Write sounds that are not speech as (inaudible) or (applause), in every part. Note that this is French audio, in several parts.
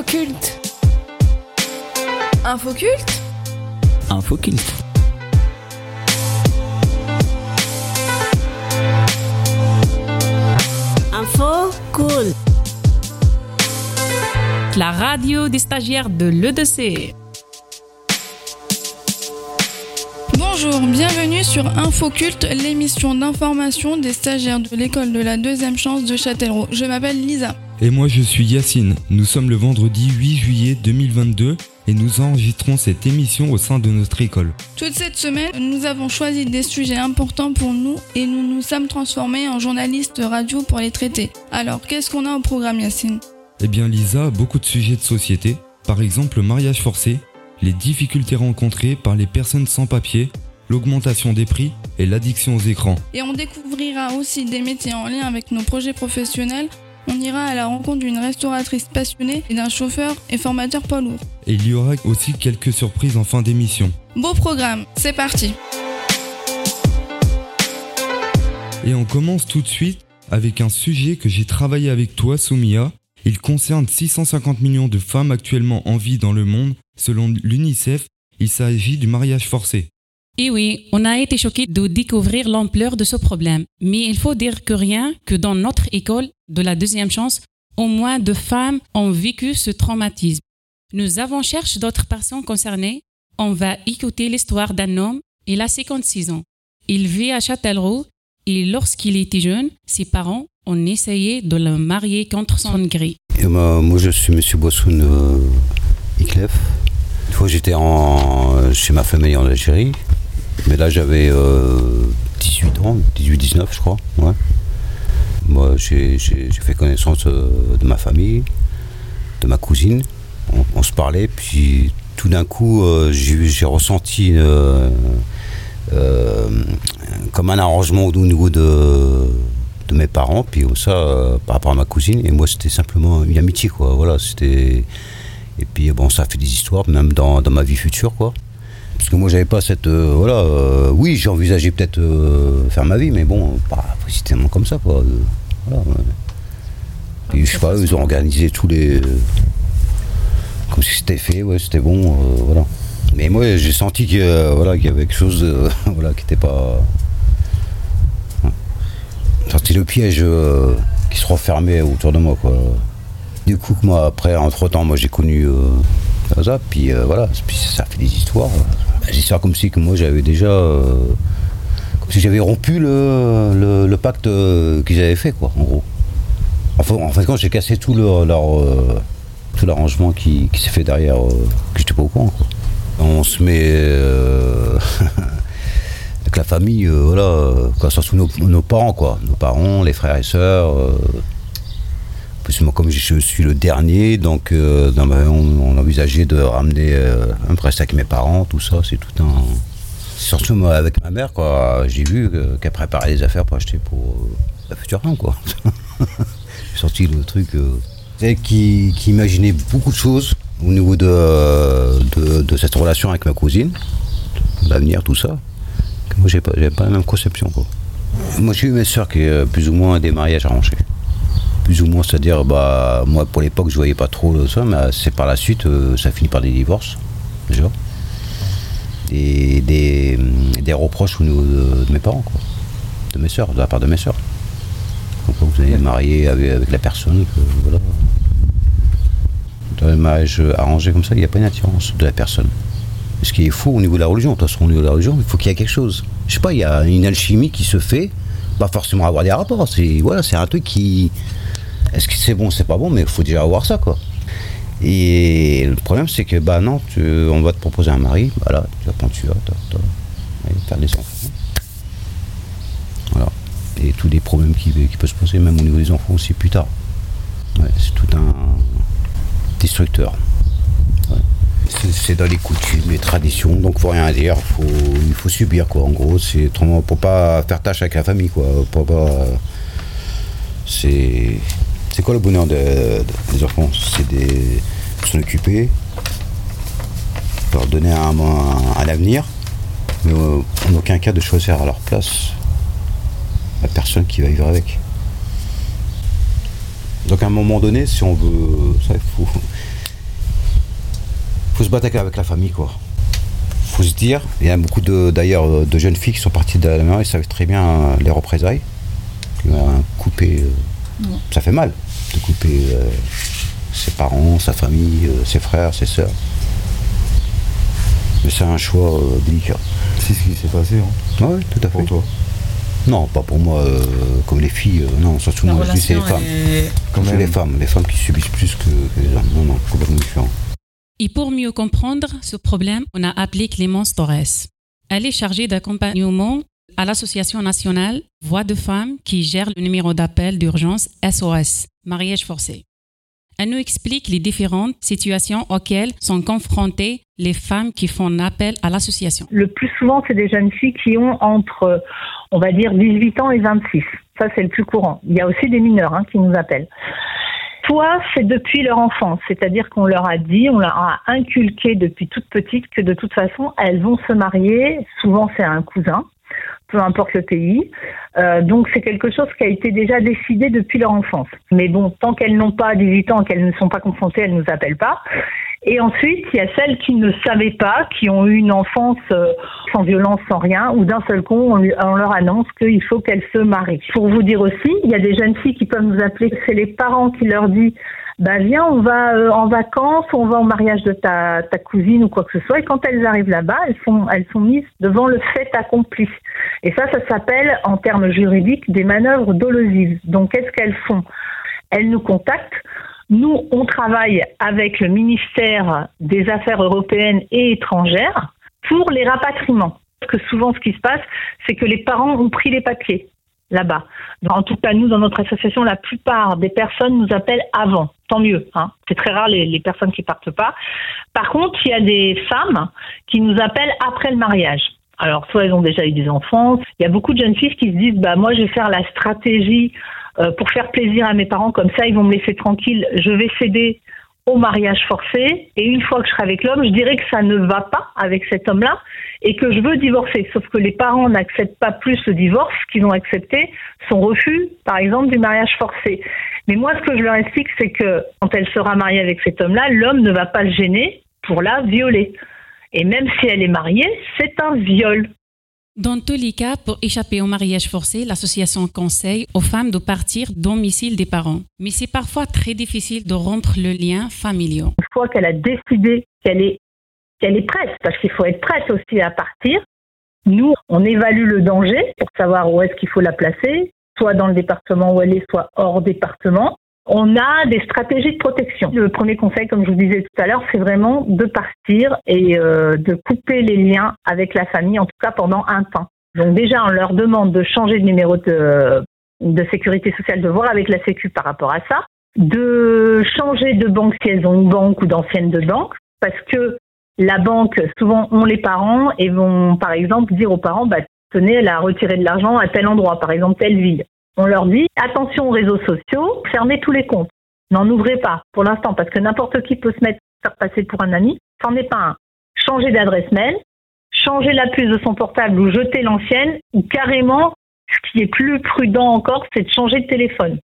Infoculte. Infoculte? Infoculte. Info cool. La radio des stagiaires de l'EDC. Bonjour, bienvenue sur Infoculte, l'émission d'information des stagiaires de l'école de la deuxième chance de Châtellerault. Je m'appelle Lisa. Et moi je suis Yacine. Nous sommes le vendredi 8 juillet 2022 et nous enregistrons cette émission au sein de notre école. Toute cette semaine, nous avons choisi des sujets importants pour nous et nous nous sommes transformés en journalistes radio pour les traiter. Alors, qu'est-ce qu'on a au programme Yacine? Eh bien Lisa a beaucoup de sujets de société, par exemple le mariage forcé, les difficultés rencontrées par les personnes sans papier, l'augmentation des prix et l'addiction aux écrans. Et on découvrira aussi des métiers en lien avec nos projets professionnels. On ira à la rencontre d'une restauratrice passionnée et d'un chauffeur et formateur poids lourd. Et il y aura aussi quelques surprises en fin d'émission. Beau programme, c'est parti Et on commence tout de suite avec un sujet que j'ai travaillé avec toi, Soumia. Il concerne 650 millions de femmes actuellement en vie dans le monde. Selon l'UNICEF, il s'agit du mariage forcé. Et oui, on a été choqués de découvrir l'ampleur de ce problème. Mais il faut dire que rien que dans notre école de la deuxième chance, au moins deux femmes ont vécu ce traumatisme. Nous avons cherché d'autres personnes concernées. On va écouter l'histoire d'un homme. Il a 56 ans. Il vit à Châtellerault et lorsqu'il était jeune, ses parents ont essayé de le marier contre son gré. Moi, je suis Monsieur Bossoun euh. Une fois, j'étais chez ma famille en Algérie. Mais là, j'avais euh, 18 ans, 18-19, je crois. Moi, j'ai fait connaissance euh, de ma famille, de ma cousine. On, se parlait, puis tout d'un coup, euh, j'ai ressenti euh, euh, comme un arrangement au niveau de, de mes parents, puis ça, euh, par rapport à ma cousine. Et moi, c'était simplement une amitié, quoi. Voilà, c'était. Et puis, bon, ça fait des histoires, même dans, dans ma vie future, quoi. Parce que moi, j'avais pas cette. euh, voilà, euh, oui, j'ai envisagé peut-être euh, faire ma vie, mais bon, pas précisément comme ça, quoi. Euh, voilà, je sais pas, ils ont organisé tous les. comme si c'était fait, ouais, c'était bon, voilà. Mais moi, j'ai senti voilà, qu'il y avait quelque chose (laughs) voilà, qui n'était pas. Ouais. Senti le piège qui se refermait autour de moi, quoi. Du coup, que moi, après, entre-temps, moi, j'ai connu ça, puis voilà, puis ça fait des histoires. Bah, des histoires comme si que moi, j'avais déjà... euh, comme si j'avais rompu le, le- pacte euh, qu'ils avaient fait, quoi, en gros. Enfin, en fait, quand j'ai cassé tout leur, euh, tout l'arrangement qui, qui s'est fait derrière, que j'étais pas au courant, quoi. On se met... (laughs) avec la famille, voilà, quoi, surtout nos, nos parents, quoi. Nos parents, les frères et sœurs... moi, comme je suis le dernier, donc euh, ma- on, envisageait de ramener euh, un rester avec mes parents, tout ça, c'est tout un. Surtout avec ma mère, quoi. J'ai vu que- qu'elle préparait des affaires pour acheter pour euh, la future femme, quoi. (laughs) J'ai sorti le truc. c'est qui, qui imaginait beaucoup de choses au niveau de, de, cette relation avec ma cousine, l'avenir, tout ça. Moi, j'ai pas, pas la même conception, quoi. Moi, j'ai eu mes soeurs qui plus ou moins des mariages arrangés plus ou moins, c'est-à-dire, bah, moi pour l'époque je voyais pas trop ça, mais c'est par la suite, euh, ça finit par des divorces, déjà. Et des, des reproches au niveau de, de mes parents, quoi. De mes soeurs, de la part de mes soeurs. Quoi vous allez marier avec, avec la personne, que, voilà. Dans le mariage arrangé comme ça, il n'y a pas une attirance de la personne. Ce qui est faux au niveau de la religion, de toute façon, au niveau de la religion, il faut qu'il y ait quelque chose. Je sais pas, il y a une alchimie qui se fait, pas forcément avoir des rapports, c'est voilà, c'est un truc qui, est-ce que c'est bon, c'est pas bon, mais il faut déjà avoir ça, quoi. Et le problème, c'est que, bah non, tu- on va te proposer un mari, bah là, tu vas prendre tu vas, faire des enfants. Voilà. Et tous les problèmes qui, peuvent se poser, même au niveau des enfants aussi plus tard. Ouais, c'est tout un destructeur. C'est- dans les coutumes, les traditions, donc faut rien dire, faut, il faut subir, quoi. En gros, c'est pour pas faire tâche avec la famille, quoi. Pour pas, c'est c'est quoi le bonheur de- de- des enfants? C'est des s'en occuper, leur donner un, un- avenir, mais en aucun cas de choisir à leur place la personne qui va vivre avec. Donc à un moment donné, si on veut, il faut, se battre avec la famille, quoi. faut se dire, il y a beaucoup de, d'ailleurs de jeunes filles qui sont parties de la maison, ils savent très bien les représailles. Coupé, euh, ça fait mal de couper ses parents, sa famille, ses frères, ses sœurs. Mais c'est un choix délicat. C'est ce qui s'est passé, hein Oui, tout à fait. Pour toi Non, pas pour moi, comme les filles, non, surtout moi, je dis c'est les femmes. C'est même. les femmes, les femmes qui subissent plus que, que les hommes. Non, non, complètement différent. Et pour mieux comprendre ce problème, on a appelé Clémence Torres. Elle est chargée d'accompagnement à l'Association nationale Voix de femmes qui gère le numéro d'appel d'urgence SOS, mariage forcé. Elle nous explique les différentes situations auxquelles sont confrontées les femmes qui font appel à l'association. Le plus souvent, c'est des jeunes filles qui ont entre, on va dire, 18 ans et 26. Ça, c'est le plus courant. Il y a aussi des mineurs hein, qui nous appellent. Soit c'est depuis leur enfance, c'est-à-dire qu'on leur a dit, on leur a inculqué depuis toute petite que de toute façon, elles vont se marier. Souvent, c'est un cousin, peu importe le pays. Euh, donc, c'est quelque chose qui a été déjà décidé depuis leur enfance. Mais bon, tant qu'elles n'ont pas 18 ans, qu'elles ne sont pas confrontées, elles ne nous appellent pas. Et ensuite, il y a celles qui ne savaient pas, qui ont eu une enfance euh, sans violence, sans rien, ou d'un seul coup, on, leur annonce qu'il faut qu'elles se marient. Pour vous dire aussi, il y a des jeunes filles qui peuvent nous appeler, c'est les parents qui leur disent bah viens, on va euh, en vacances, on va au mariage de ta, cousine ou quoi que ce soit. Et quand elles arrivent là-bas, elles sont, elles sont mises devant le fait accompli. Et ça, ça s'appelle, en termes juridiques, des manœuvres dolosives. Donc, qu'est-ce qu'elles font? Elles nous contactent. Nous, on travaille avec le ministère des Affaires européennes et étrangères pour les rapatriements. Parce que souvent, ce qui se passe, c'est que les parents ont pris les papiers là-bas. En tout cas, nous, dans notre association, la plupart des personnes nous appellent avant. Tant mieux. Hein. C'est très rare les, personnes qui partent pas. Par contre, il y a des femmes qui nous appellent après le mariage. Alors, soit elles ont déjà eu des enfants. Il y a beaucoup de jeunes filles qui se disent, bah moi, je vais faire la stratégie euh, pour faire plaisir à mes parents. Comme ça, ils vont me laisser tranquille. Je vais céder au mariage forcé. Et une fois que je serai avec l'homme, je dirais que ça ne va pas avec cet homme-là et que je veux divorcer. Sauf que les parents n'acceptent pas plus le divorce qu'ils ont accepté son refus, par exemple, du mariage forcé. Mais moi, ce que je leur explique, c'est que quand elle sera mariée avec cet homme-là, l'homme ne va pas se gêner pour la violer. Et même si elle est mariée, c'est un viol. Dans tous les cas, pour échapper au mariage forcé, l'association conseille aux femmes de partir domicile des parents. Mais c'est parfois très difficile de rompre le lien familial. Une fois qu'elle a décidé qu'elle est, qu'elle est prête, parce qu'il faut être prête aussi à partir, nous, on évalue le danger pour savoir où est-ce qu'il faut la placer, soit dans le département où elle est, soit hors département. On a des stratégies de protection. Le premier conseil, comme je vous disais tout à l'heure, c'est vraiment de partir et euh, de couper les liens avec la famille, en tout cas pendant un temps. Donc déjà, on leur demande de changer de numéro de, de sécurité sociale, de voir avec la Sécu par rapport à ça, de changer de banque si elles ont une banque ou d'anciennes de banque, parce que la banque, souvent, ont les parents et vont, par exemple, dire aux parents, bah, tenez, elle a retiré de l'argent à tel endroit, par exemple, telle ville. On leur dit, attention aux réseaux sociaux, fermez tous les comptes. N'en ouvrez pas pour l'instant, parce que n'importe qui peut se mettre, faire passer pour un ami. C'en est pas un. Changez d'adresse mail, changer la puce de son portable ou jeter l'ancienne, ou carrément, ce qui est plus prudent encore, c'est de changer de téléphone.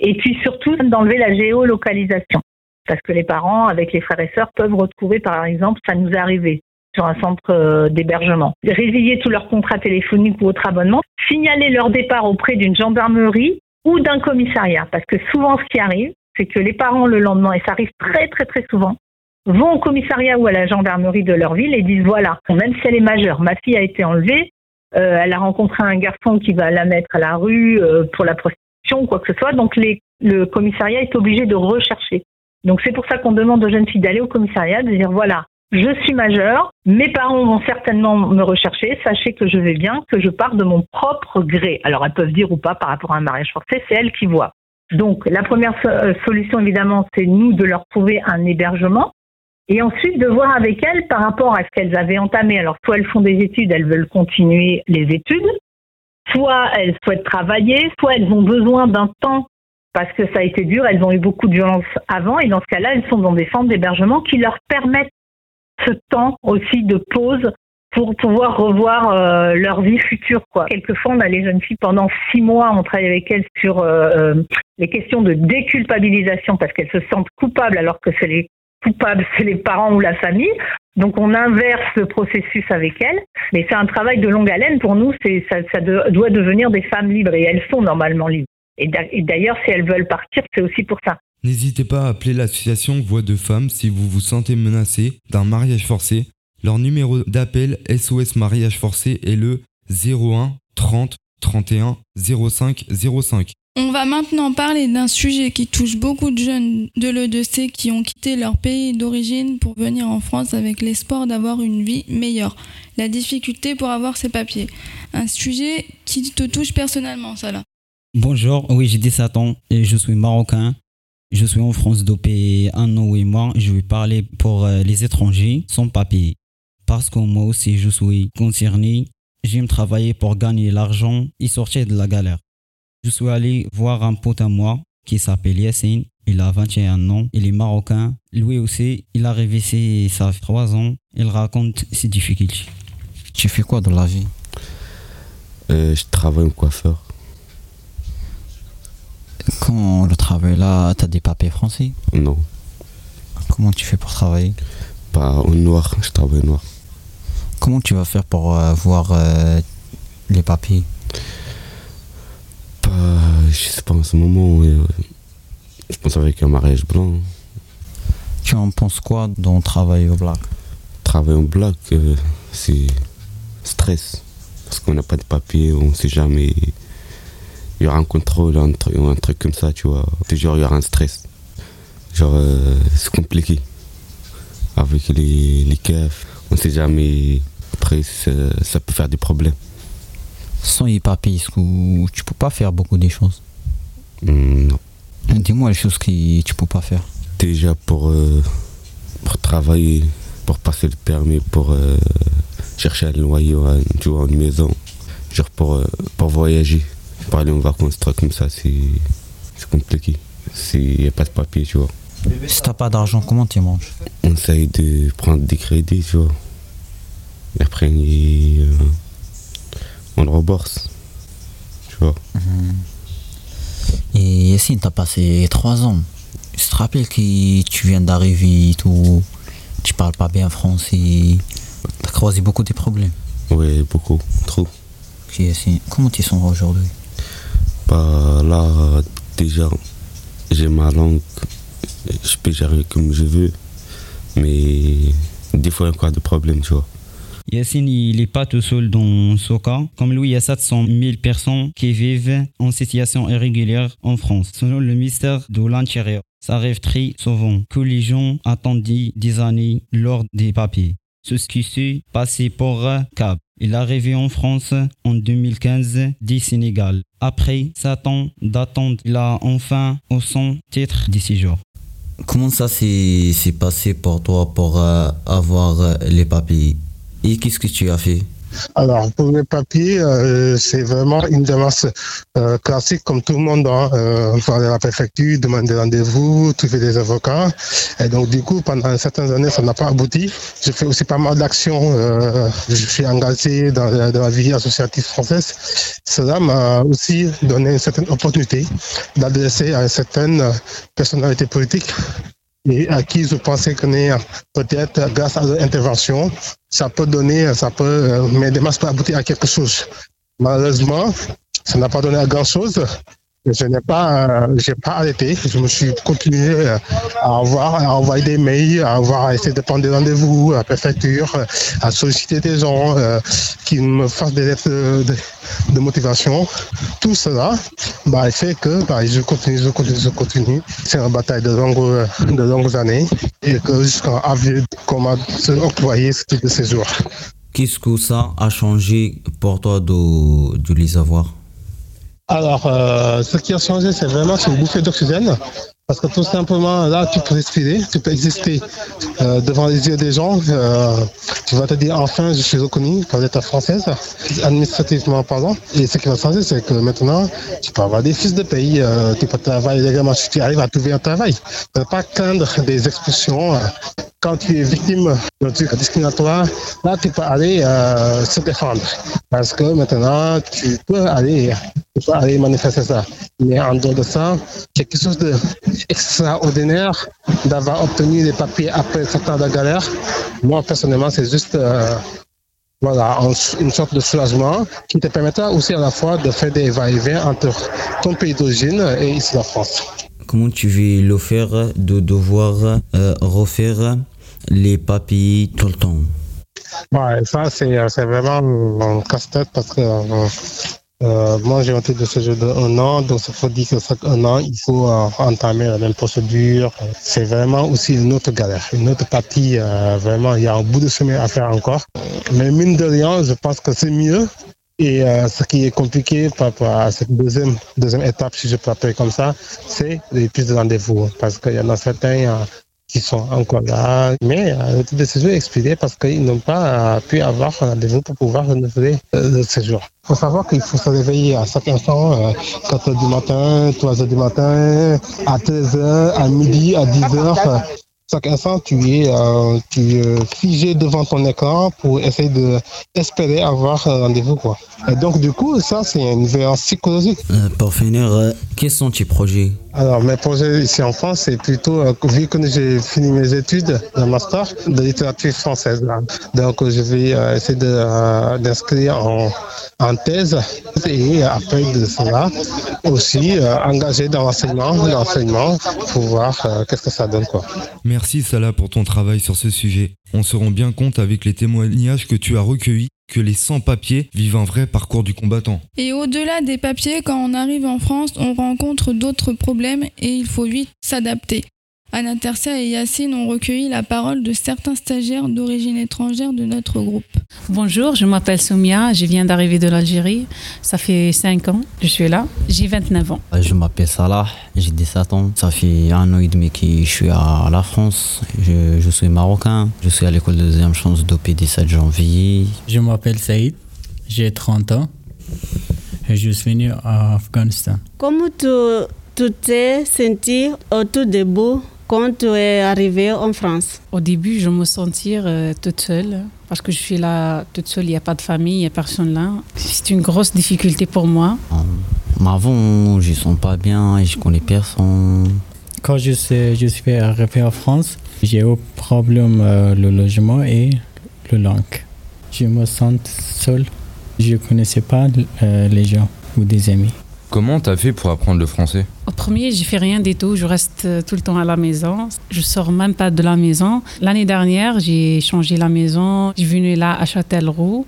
Et puis surtout, d'enlever la géolocalisation. Parce que les parents, avec les frères et sœurs, peuvent retrouver, par exemple, ça nous est arrivé sur un centre euh, d'hébergement. Résilier tous leurs contrats téléphoniques ou autres abonnements, signaler leur départ auprès d'une gendarmerie ou d'un commissariat. Parce que souvent, ce qui arrive, c'est que les parents, le lendemain, et ça arrive très très très souvent, vont au commissariat ou à la gendarmerie de leur ville et disent voilà, même si elle est majeure, ma fille a été enlevée, euh, elle a rencontré un garçon qui va la mettre à la rue euh, pour la prostitution ou quoi que ce soit, donc les, le commissariat est obligé de rechercher. Donc c'est pour ça qu'on demande aux jeunes filles d'aller au commissariat, de dire voilà, je suis majeure, mes parents vont certainement me rechercher, sachez que je vais bien, que je pars de mon propre gré. Alors elles peuvent dire ou pas par rapport à un mariage forcé, c'est elles qui voient. Donc la première euh, solution évidemment, c'est nous de leur trouver un hébergement et ensuite de voir avec elles par rapport à ce qu'elles avaient entamé. Alors soit elles font des études, elles veulent continuer les études, soit elles souhaitent travailler, soit elles ont besoin d'un temps parce que ça a été dur, elles ont eu beaucoup de violence avant et dans ce cas-là, elles sont dans des centres d'hébergement qui leur permettent ce temps aussi de pause pour pouvoir revoir euh, leur vie future. Quoi. Quelquefois, on a les jeunes filles pendant six mois, on travaille avec elles sur euh, euh, les questions de déculpabilisation parce qu'elles se sentent coupables alors que c'est les coupable, c'est les parents ou la famille. Donc on inverse le processus avec elles, mais c'est un travail de longue haleine pour nous. Ça, ça doit devenir des femmes libres et elles sont normalement libres. Et d'ailleurs, si elles veulent partir, c'est aussi pour ça. N'hésitez pas à appeler l'association Voix de Femmes si vous vous sentez menacé d'un mariage forcé. Leur numéro d'appel SOS Mariage Forcé est le 01 30 31 05 05. On va maintenant parler d'un sujet qui touche beaucoup de jeunes de l'EDC qui ont quitté leur pays d'origine pour venir en France avec l'espoir d'avoir une vie meilleure. La difficulté pour avoir ses papiers. Un sujet qui te touche personnellement, ça là. Bonjour, oui, j'ai 17 ans et je suis marocain. Je suis en France depuis un an et mois. Je vais parler pour euh, les étrangers sans papiers. Parce que moi aussi, je suis concerné. J'aime travailler pour gagner l'argent et sortir de la galère. Je suis allé voir un pote à moi qui s'appelle Yassine. Il a 21 ans, il est marocain. Lui aussi, il a révisé ça fait 3 ans. Il raconte ses difficultés. Tu fais quoi dans la vie? Euh, Je travaille en coiffeur. Quand le travail là, tu as des papiers français? Non. Comment tu fais pour travailler? Pas au noir, je travaille au noir. Comment tu vas faire pour euh, voir euh, les papiers? Je sais pas en ce moment, euh, je pense avec un mariage blanc. Tu en penses quoi dans travail au black? Travail au black, euh, c'est stress. Parce qu'on n'a pas de papier, on sait jamais. Il y aura un contrôle, un, truc, un truc comme ça, tu vois. Toujours, il y aura un stress. Genre, euh, c'est compliqué. Avec les, les keufs, on sait jamais. Après, ça peut faire des problèmes sans y papiers, tu peux pas faire beaucoup de choses hmm, Non. Dis-moi les choses que tu peux pas faire. Déjà pour, euh, pour travailler, pour passer le permis, pour euh, chercher un loyer, tu vois, une maison, genre pour, pour voyager, pour aller en vacances, truc comme ça, c'est compliqué. Il n'y a pas de papier, tu vois. Si t'as pas d'argent, comment tu manges? On essaye de prendre des crédits, tu vois. Et après, on le rembourse. Tu vois. Mhm. Et Yassine, t'as passé trois ans. Je te rappelle que tu viens d'arriver et tout. Tu parles pas bien français. T'as croisé beaucoup de problèmes. Oui, beaucoup, trop. Comment tu sens aujourd'hui? Là, déjà, j'ai ma langue. Je peux gérer comme je veux. Mais des fois, il y a encore des problèmes, tu vois. Yassine, il n'est pas tout seul dans ce cas. Comme lui, il y a 700 000 personnes qui vivent en situation irrégulière en France, selon le ministère de l'Intérieur. Ça arrive très souvent que les gens attendent des années lors des papiers. Ce qui s'est passé pour Cap. Il est arrivé en France en 2015 du Sénégal. Après 7 ans d'attente, il a enfin au son titre de séjour. Comment ça s'est passé pour toi pour euh, avoir euh, les papiers et qu'est-ce que tu as fait? Alors, pour les papiers, euh, c'est vraiment une démarche euh, classique comme tout le monde. Hein, euh, aller à la préfecture, demander rendez-vous, trouver des avocats. Et donc, du coup, pendant certaines années, ça n'a pas abouti. J'ai fait aussi pas mal d'actions. Je suis engagé dans, dans, la vie associative française. Cela m'a aussi donné une certaine opportunité d'adresser à une certaine personnalité politique et à qui je pensais qu'on peut-être grâce à l'intervention, ça peut donner, ça peut, euh, mais démarches peut aboutir à quelque chose. Malheureusement, ça n'a pas donné à grand chose je n'ai pas, euh, pas arrêté. Je me suis continué euh, à avoir, à envoyer des mails, à avoir, à essayer de prendre des rendez-vous à la préfecture, euh, à solliciter des gens qui me fassent des lettres de, motivation. Tout cela, bah, fait que, bah, je continue, je continue, je continue. C'est une bataille de longues, de longues années et que jusqu'à avril, comment se octroyer ce type de séjour. Qu'est-ce que ça a changé pour toi de, de les avoir? Alors, euh, ce qui a changé, c'est vraiment une bouffée d'oxygène. Parce que tout simplement, là, tu peux respirer, tu peux exister euh, devant les yeux des gens. Euh, tu vas te dire, enfin, je suis reconnu par l'État française, administrativement parlant. Et ce qui va changer, c'est que maintenant, tu peux avoir des fils de pays, tu peux travailler légalement si tu arrives à trouver un travail. Tu ne pas craindre des expulsions quand tu es victime truc discriminatoire, là, tu peux aller euh, se défendre. Parce que maintenant, tu peux aller, tu peux aller manifester ça. Mais en dehors de ça, quelque chose d'extraordinaire d'avoir obtenu les papiers après sept ans de galère. Moi, personnellement, c'est juste euh, voilà, une sorte de soulagement qui te permettra aussi à la fois de faire des va-et-vient entre ton pays d'origine et ici la France. Comment tu veux le faire de devoir euh, refaire les papiers tout le temps Ouais, ça c'est vraiment mon casse-tête parce que euh, moi, j'ai un titre de séjour de un an, donc ça faut dire que chaque un an, il faut euh, entamer la même procédure. C'est vraiment aussi une autre galère, une autre partie. Euh, vraiment, il y a un bout de chemin à faire encore. Mais mine de rien, je pense que c'est mieux. Et ce qui est compliqué par rapport à cette deuxième, deuxième étape, si je peux appeler comme ça, c'est les prises de rendez-vous. Parce qu'il y en a certains qui sont encore là, mais euh, le titre de séjour est expiré parce qu'ils n'ont pas euh, pu avoir un rendez-vous pour pouvoir renouveler euh, le séjour. Il faut savoir qu'il faut se réveiller à chaque instant, 4 h du matin, 3 h du matin, à 13 h, à midi, à 10 h chaque instant, tu es, euh, tu figé devant ton écran pour essayer de espérer avoir un rendez-vous. Quoi. Et donc, du coup, ça, c'est une violence psychologique. Euh, pour finir, euh, quels sont tes projets? Alors, mes projets ici en France, c'est plutôt, vu que j'ai fini mes études de master de littérature française. Donc, je vais essayer d'inscrire en, en, thèse et après de cela, aussi engager dans l'enseignement, l'enseignement pour voir qu'est-ce que ça donne. Quoi. Merci Salah pour ton travail sur ce sujet. On se rend bien compte avec les témoignages que tu as recueillis que les sans-papiers vivent un vrai parcours du combattant. Et au-delà des papiers, quand on arrive en France, on rencontre d'autres problèmes et il faut vite s'adapter. Anna Tercia et Yacine ont recueilli la parole de certains stagiaires d'origine étrangère de notre groupe. Bonjour, je m'appelle Soumia, je viens d'arriver de l'Algérie. Ça fait 5 ans que je suis là. J'ai 29 ans. Euh, je m'appelle Salah, j'ai 17 ans. Ça fait un an et demi que je suis à la France. Je, suis marocain. Je suis à l'école de deuxième chance depuis 17 janvier. Je m'appelle Saïd, j'ai 30 ans et je suis venu à Afghanistan. Comment tu t'es senti au tout début quand tu es arrivée en France Au début, je me sentais euh, toute seule parce que je suis là toute seule, il n'y a pas de famille, il n'y a personne là. C'est une grosse difficulté pour moi. avant, je ne sens pas bien et je connais personne. Quand je suis, je suis arrivé en France, j'ai eu problème euh, le logement et le langue. Je me sens seule. Je ne connaissais pas euh, les gens ou des amis. Comment tu as fait pour apprendre le français? Au premier, j'ai fait rien du tout. Je reste euh, tout le temps à la maison. Je sors même pas de la maison. L'année dernière, j'ai changé la maison. Je suis venue là à Châtellerault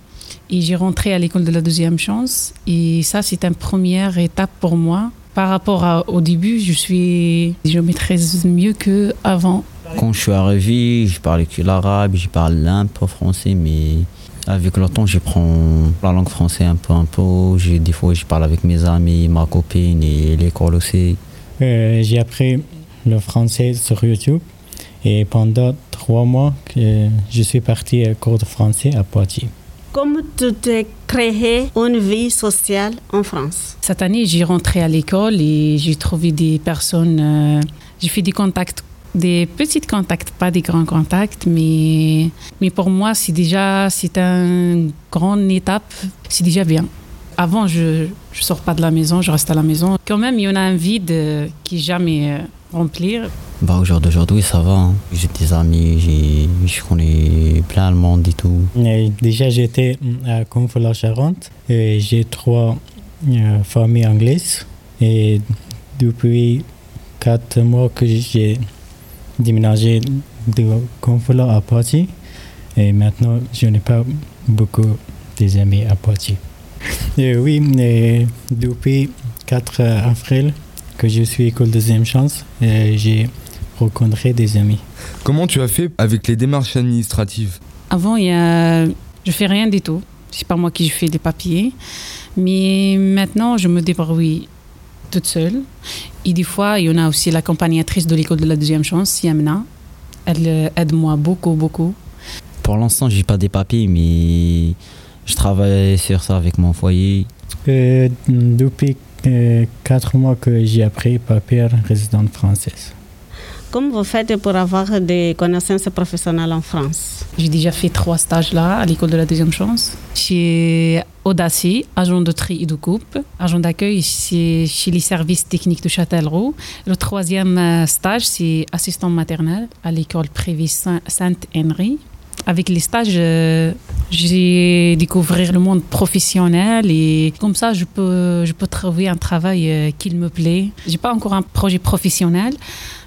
et j'ai rentré à l'école de la deuxième chance. Et ça, c'est une première étape pour moi. Par rapport au début, je suis, je maîtrise mieux que avant. Quand je suis arrivé, je parlais que l'arabe, je parle un peu français, mais avec le temps, je prends la langue française un peu, un peu. Des fois, je parle avec mes amis, ma copine et l'école aussi. Euh, j'ai appris le français sur YouTube et pendant trois mois, je suis parti à cours de français à Poitiers. Comment tu t'es créé une vie sociale en France? Cette année, j'ai rentré à l'école et j'ai trouvé des personnes, euh, j'ai fait des contacts des petits contacts, pas des grands contacts, mais, mais pour moi, c'est déjà c'est une grande étape, c'est déjà bien. Avant, je ne sors pas de la maison, je reste à la maison. Quand même, il y en a un vide qui n'est jamais euh, rempli. Bah, au jour d'aujourd'hui, ça va. Hein. J'ai des amis, je connais plein de monde et tout. déjà, j'étais à Conflans-Charente et j'ai trois euh, familles anglaises. Et depuis quatre mois que j'ai déménagé de Conflans à Poitiers et maintenant je n'ai pas beaucoup d'amis à Poitiers. Et oui, depuis 4 avril que je suis école deuxième chance, j'ai rencontré des amis. Comment tu as fait avec les démarches administratives? Avant, il y a... je fais rien du tout. C'est pas moi qui fais des papiers. Mais maintenant, je me débrouille toute seule. Et des fois, il y en a aussi l'accompagnatrice de l'école de la deuxième chance, Yamna. Elle euh, aide moi beaucoup, beaucoup. Pour l'instant, j'ai pas des papiers, mais je travaille sur ça avec mon foyer. Euh, depuis euh, quatre mois que j'ai appris papier résidente française. Comment vous faites pour avoir des connaissances professionnelles en France? J'ai déjà fait trois stages là, à l'école de la deuxième chance. Chez Audacy, agent de tri et de coupe. Agent d'accueil, c'est chez les services techniques de Châtellerault. Le troisième euh, stage, c'est assistant maternel à l'école privée Sainte-Henri. Avec les stages, euh, j'ai découvert le monde professionnel et comme ça, je peux, je peux trouver un travail euh, qui me plaît. J'ai pas encore un projet professionnel.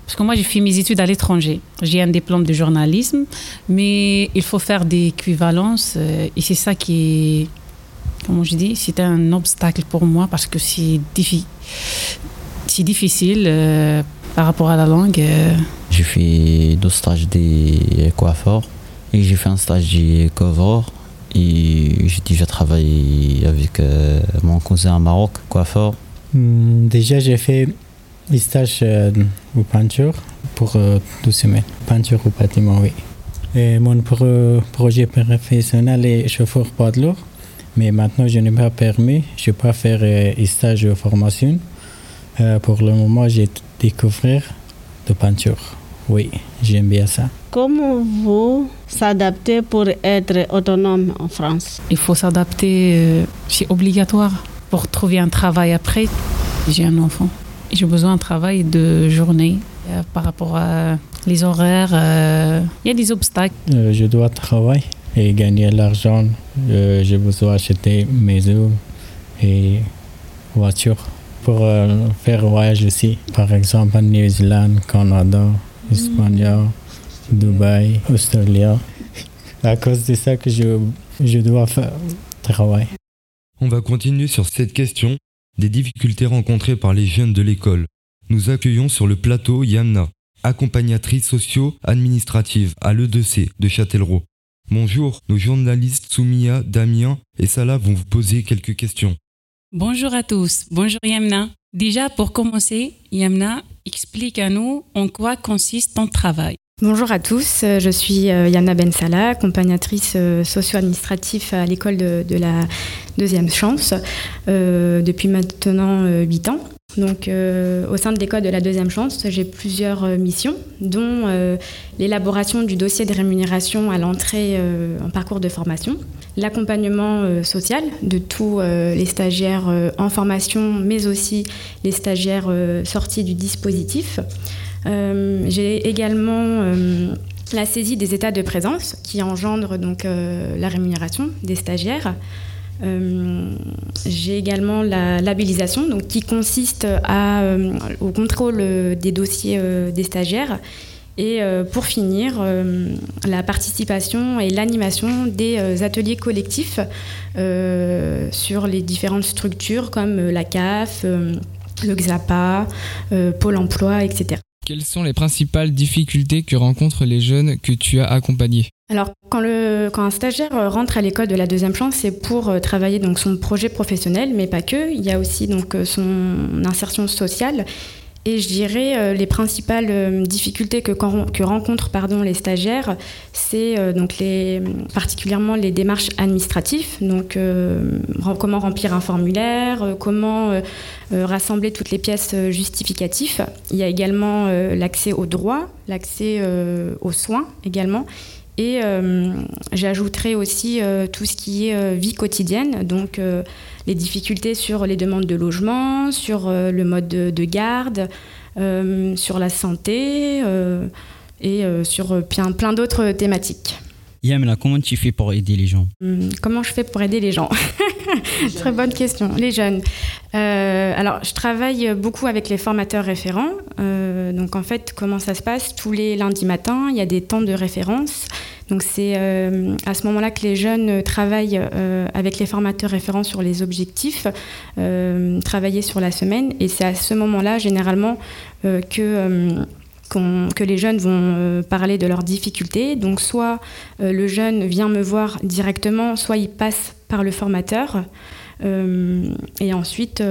Parce que moi, j'ai fait mes études à l'étranger. J'ai un diplôme de journalisme, mais il faut faire des équivalences. Euh, et c'est ça qui est, comment je dis, c'est un obstacle pour moi parce que c'est difficile euh, par rapport à la langue. Euh. J'ai fait deux stages de coiffeur et j'ai fait un stage de cover. Et j'ai déjà travaillé avec mon cousin au Maroc, coiffeur. Hmm, déjà, j'ai fait des stages euh, ou peinture pour euh, deux semaines. Peinture ou bâtiment, oui. Et mon projet professionnel est chauffeur poids de lourd, mais maintenant je n'ai pas permis. Je ne peux pas faire euh, stage de formation. Euh, pour le moment, j'ai découvert de peinture. Oui, j'aime bien ça. Comment vous s'adaptez pour être autonome en France? Il faut s'adapter, c'est obligatoire pour trouver un travail après. J'ai un enfant. J'ai besoin d'un travail de journée euh, par rapport à les horaires. Euh, il y a des obstacles. Euh, je dois travailler et gagner l'argent. J'ai besoin d'acheter maison et voiture pour faire voyage aussi. Par exemple, en New Zealand, Canada, Espagne, Dubaï, Australie. À cause de ça que je, je dois faire travail. On va continuer sur cette question des difficultés rencontrées par les jeunes de l'école. Nous accueillons sur le plateau Yamna, accompagnatrice socio-administrative à l'E2C de Châtellerault. Bonjour, nos journalistes Soumia, Damien et Salah vont vous poser quelques questions. Bonjour à tous, bonjour Yamna. Déjà pour commencer, Yamna, explique à nous en quoi consiste ton travail. Bonjour à tous, euh, je suis euh, Yana Bensala, accompagnatrice euh, socio-administrative à l'école de, la deuxième chance depuis maintenant 8 ans. Donc, au sein de l'école de la deuxième chance, j'ai plusieurs missions, dont l'élaboration du dossier de rémunération à l'entrée en parcours de formation, l'accompagnement social de tous les stagiaires en formation, mais aussi les stagiaires sortis du dispositif. Euh, j'ai également euh, la saisie des états de présence qui engendre donc euh, la rémunération des stagiaires. j'ai également la labellisation donc, qui consiste au contrôle des dossiers des stagiaires et pour finir, la participation et l'animation des ateliers collectifs sur les différentes structures comme la CAF, le XAPA, Pôle emploi, etc. Quelles sont les principales difficultés que rencontrent les jeunes que tu as accompagnés alors, quand, un stagiaire rentre à l'école de la deuxième chance, c'est pour euh, travailler donc son projet professionnel, mais pas que. Il y a aussi donc euh, son insertion sociale et je dirais euh, les principales euh, difficultés que, rencontrent les stagiaires, c'est euh, donc particulièrement les démarches administratives, donc comment remplir un formulaire, comment rassembler toutes les pièces justificatives. Il y a également l'accès aux droits, l'accès aux soins également. Et j'ajouterai aussi tout ce qui est vie quotidienne, donc les difficultés sur les demandes de logement, sur euh, le mode de, garde, euh, sur la santé euh, et sur plein d'autres thématiques. Yamla, comment tu fais pour aider les gens? Hum, Comment je fais pour aider les gens? Très bonne question. Les jeunes. alors, je travaille beaucoup avec les formateurs référents. donc, en fait, comment ça se passe? Tous les lundis matins, il y a des temps de référence donc c'est euh, à ce moment-là que les jeunes travaillent euh, avec les formateurs référents sur les objectifs, euh, travailler sur la semaine. Et c'est à ce moment-là, généralement, que... que les jeunes vont parler de leurs difficultés. Donc soit le jeune vient me voir directement, soit il passe par le formateur. et ensuite,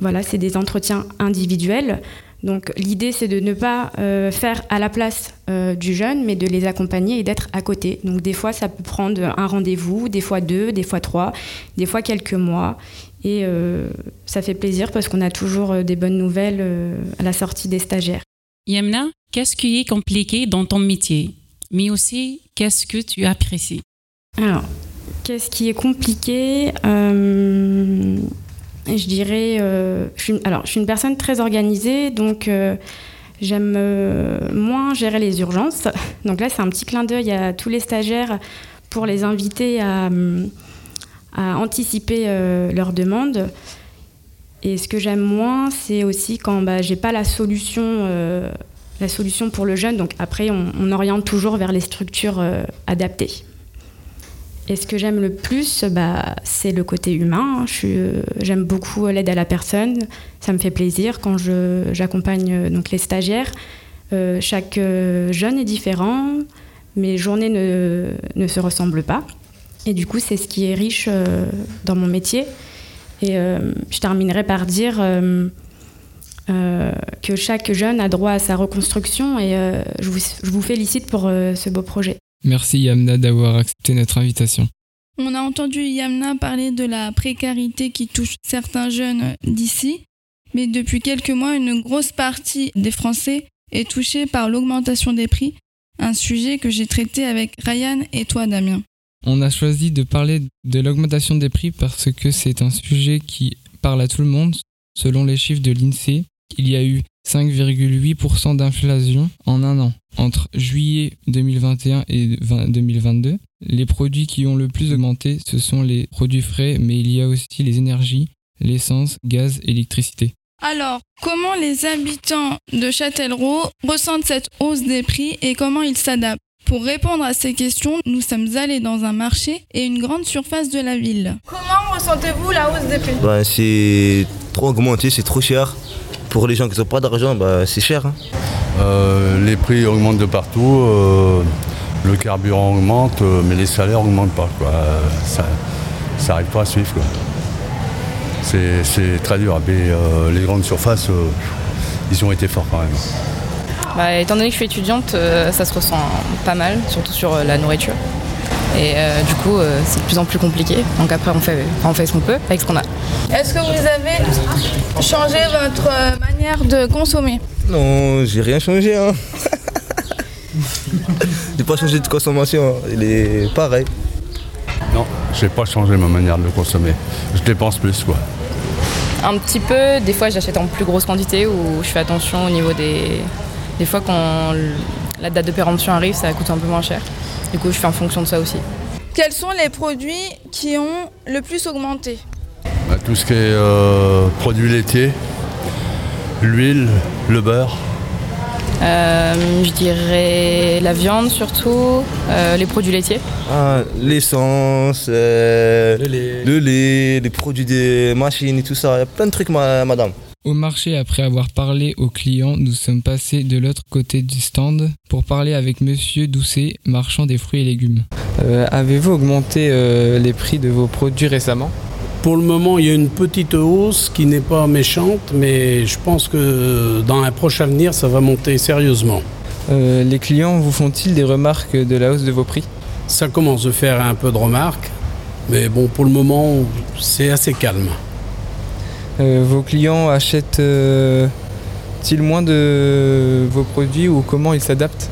voilà, c'est des entretiens individuels donc l'idée, c'est de ne pas euh, faire à la place euh, du jeune, mais de les accompagner et d'être à côté. Donc des fois, ça peut prendre un rendez-vous, des fois deux, des fois trois, des fois quelques mois. Et euh, ça fait plaisir parce qu'on a toujours des bonnes nouvelles à la sortie des stagiaires. Yamna, qu'est-ce qui est compliqué dans ton métier? Mais aussi, qu'est-ce que tu apprécies? Alors, qu'est-ce qui est compliqué? Euh, Je dirais. euh, je suis, alors, je suis une personne très organisée, donc euh, j'aime moins gérer les urgences. (laughs) Donc là, c'est un petit clin d'œil à tous les stagiaires pour les inviter à, anticiper leurs demandes. Et ce que j'aime moins, c'est aussi quand bah, j'ai pas la solution, euh, la solution pour le jeune. Donc après, on, oriente toujours vers les structures euh, adaptées. Et ce que j'aime le plus, bah, c'est le côté humain. Euh, J'aime beaucoup l'aide à la personne. Ça me fait plaisir quand j'accompagne donc les stagiaires. Chaque jeune est différent. Mes journées ne, ne se ressemblent pas. Et du coup, c'est ce qui est riche dans mon métier. Et euh, je terminerai par dire euh, euh, que chaque jeune a droit à sa reconstruction. Et euh, je, vous, je vous félicite pour euh, ce beau projet. Merci Yamna d'avoir accepté notre invitation. On a entendu Yamna parler de la précarité qui touche certains jeunes d'ici, mais depuis quelques mois, une grosse partie des Français est touchée par l'augmentation des prix, un sujet que j'ai traité avec Ryan et toi Damien. On a choisi de parler de l'augmentation des prix parce que c'est un sujet qui parle à tout le monde. Selon les chiffres de l'INSEE, il y a eu 5,8% d'inflation en un an. Entre juillet 2021 et 20 2022, les produits qui ont le plus augmenté, ce sont les produits frais, mais il y a aussi les énergies, l'essence, gaz, électricité. Alors, comment les habitants de Châtellerault ressentent cette hausse des prix et comment ils s'adaptent? Pour répondre à ces questions, nous sommes allés dans un marché et une grande surface de la ville. Comment ressentez-vous la hausse des prix? Bah, c'est trop augmenté, c'est trop cher. Pour les gens qui n'ont pas d'argent, bah, c'est cher. hein. Euh, les prix augmentent de partout, euh, le carburant augmente, euh, mais les salaires augmentent pas. Quoi. Ça n'arrive pas à suivre. quoi. C'est c'est très dur. Mais euh, les grandes surfaces, euh, ils ont été forts quand même. Bah, étant donné que je suis étudiante, euh, ça se ressent pas mal, surtout sur euh, la nourriture. Et euh, du coup, euh, c'est de plus en plus compliqué. Donc après, on fait, on fait ce qu'on peut avec ce qu'on a. Est-ce que vous avez changé votre manière de consommer? Non, j'ai rien changé. Hein. (laughs) j'ai pas changé de consommation, hein. il est pareil. Non, j'ai pas changé ma manière de consommer. Je dépense plus. quoi. Un petit peu, des fois, j'achète en plus grosse quantité ou je fais attention au niveau des. Des fois, quand la date de péremption arrive, ça coûte un peu moins cher. Du coup, je fais en fonction de ça aussi. Quels sont les produits qui ont le plus augmenté Bah, tout ce qui est euh, produits laitiers, l'huile, le beurre. Euh, je dirais la viande surtout, euh, les produits laitiers. Ah, L'essence, euh, le, lait. les produits des machines et tout ça. Il y a plein de trucs, ma- madame. Au marché, après avoir parlé aux clients, nous sommes passés de l'autre côté du stand pour parler avec Monsieur Doucet, marchand des fruits et légumes. Euh, Avez-vous augmenté euh, les prix de vos produits récemment? Pour le moment, il y a une petite hausse qui n'est pas méchante, mais je pense que dans un proche avenir, ça va monter sérieusement. Euh, Les clients vous font-ils des remarques de la hausse de vos prix? Ça commence à faire un peu de remarques, mais bon, pour le moment, c'est assez calme. Euh, Vos clients achètent-ils moins de vos produits ou comment ils s'adaptent?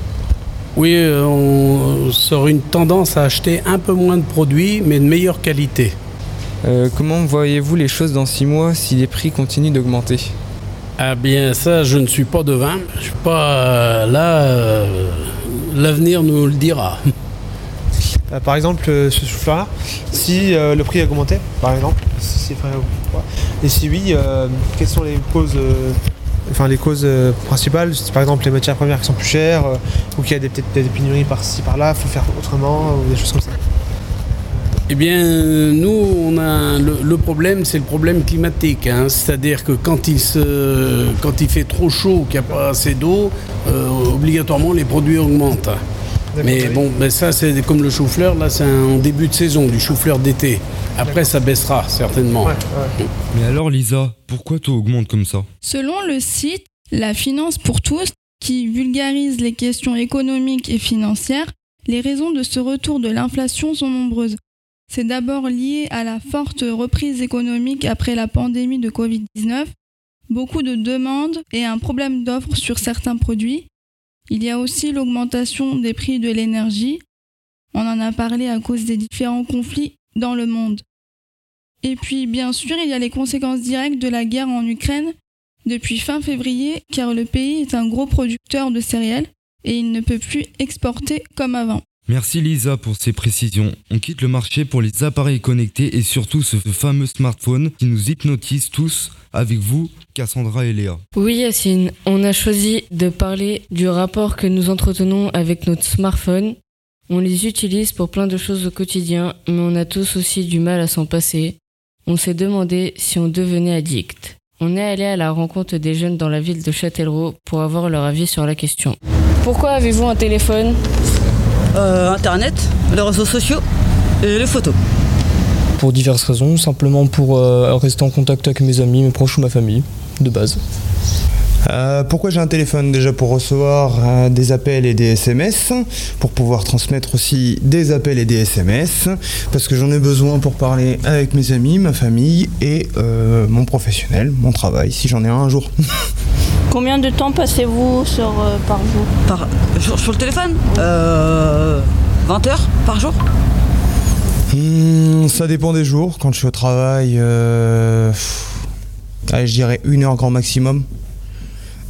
Oui, euh, on sort une tendance à acheter un peu moins de produits, mais de meilleure qualité. Euh, Comment voyez-vous les choses dans six mois si les prix continuent d'augmenter? Ah bien, ça, je ne suis pas devin. Je suis pas euh, là. euh, L'avenir nous le dira. Euh, par exemple, euh, ce chou-fleur, si euh, le prix a augmenté, par exemple, si c'est et si oui, euh, quelles sont les causes, euh, enfin les causes euh, principales? Si par exemple les matières premières qui sont plus chères, ou qu'il y a peut-être des pénuries par-ci par-là, il faut faire autrement, ou des choses comme ça. Eh bien, nous, le, problème, c'est le problème climatique. hein. C'est-à-dire que quand il, fait trop chaud, qu'il n'y a pas assez d'eau, obligatoirement les produits augmentent. Mais bon, ben ça c'est comme le chou-fleur, là c'est un- en début de saison, du chou-fleur d'été. Après ça baissera certainement. Mais alors Lisa, pourquoi tout augmente comme ça? Selon le site La Finance pour tous, qui vulgarise les questions économiques et financières, les raisons de ce retour de l'inflation sont nombreuses. C'est d'abord lié à la forte reprise économique après la pandémie de Covid-19. beaucoup de demandes et un problème d'offre sur certains produits. Il y a aussi l'augmentation des prix de l'énergie. On en a parlé à cause des différents conflits dans le monde. Et puis, bien sûr, il y a les conséquences directes de la guerre en Ukraine depuis fin février, car le pays est un gros producteur de céréales et il ne peut plus exporter comme avant. Merci Lisa pour ces précisions. On quitte le marché pour les appareils connectés et surtout ce fameux smartphone qui nous hypnotise tous avec vous, Cassandra et Léa. Oui Yacine, on a choisi de parler du rapport que nous entretenons avec notre smartphone. On les utilise pour plein de choses au quotidien, mais on a tous aussi du mal à s'en passer. On s'est demandé si on devenait addict. On est allé à la rencontre des jeunes dans la ville de Châtellerault pour avoir leur avis sur la question. Pourquoi avez-vous un téléphone? Euh, Internet, les réseaux sociaux et les photos. Pour diverses raisons, simplement pour euh, rester en contact avec mes amis, mes proches ou ma famille, de base. Euh, pourquoi j'ai un téléphone Déjà pour recevoir euh, des appels et des SMS, pour pouvoir transmettre aussi des appels et des SMS, parce que j'en ai besoin pour parler avec mes amis, ma famille et euh, mon professionnel, mon travail, si j'en ai un un jour. (laughs) Combien de temps passez-vous sur, par jour? Par, sur, sur, le téléphone? 20 heures par jour? Hmm, Ça dépend des jours. Quand je suis au travail, allez, je dirais une heure grand maximum.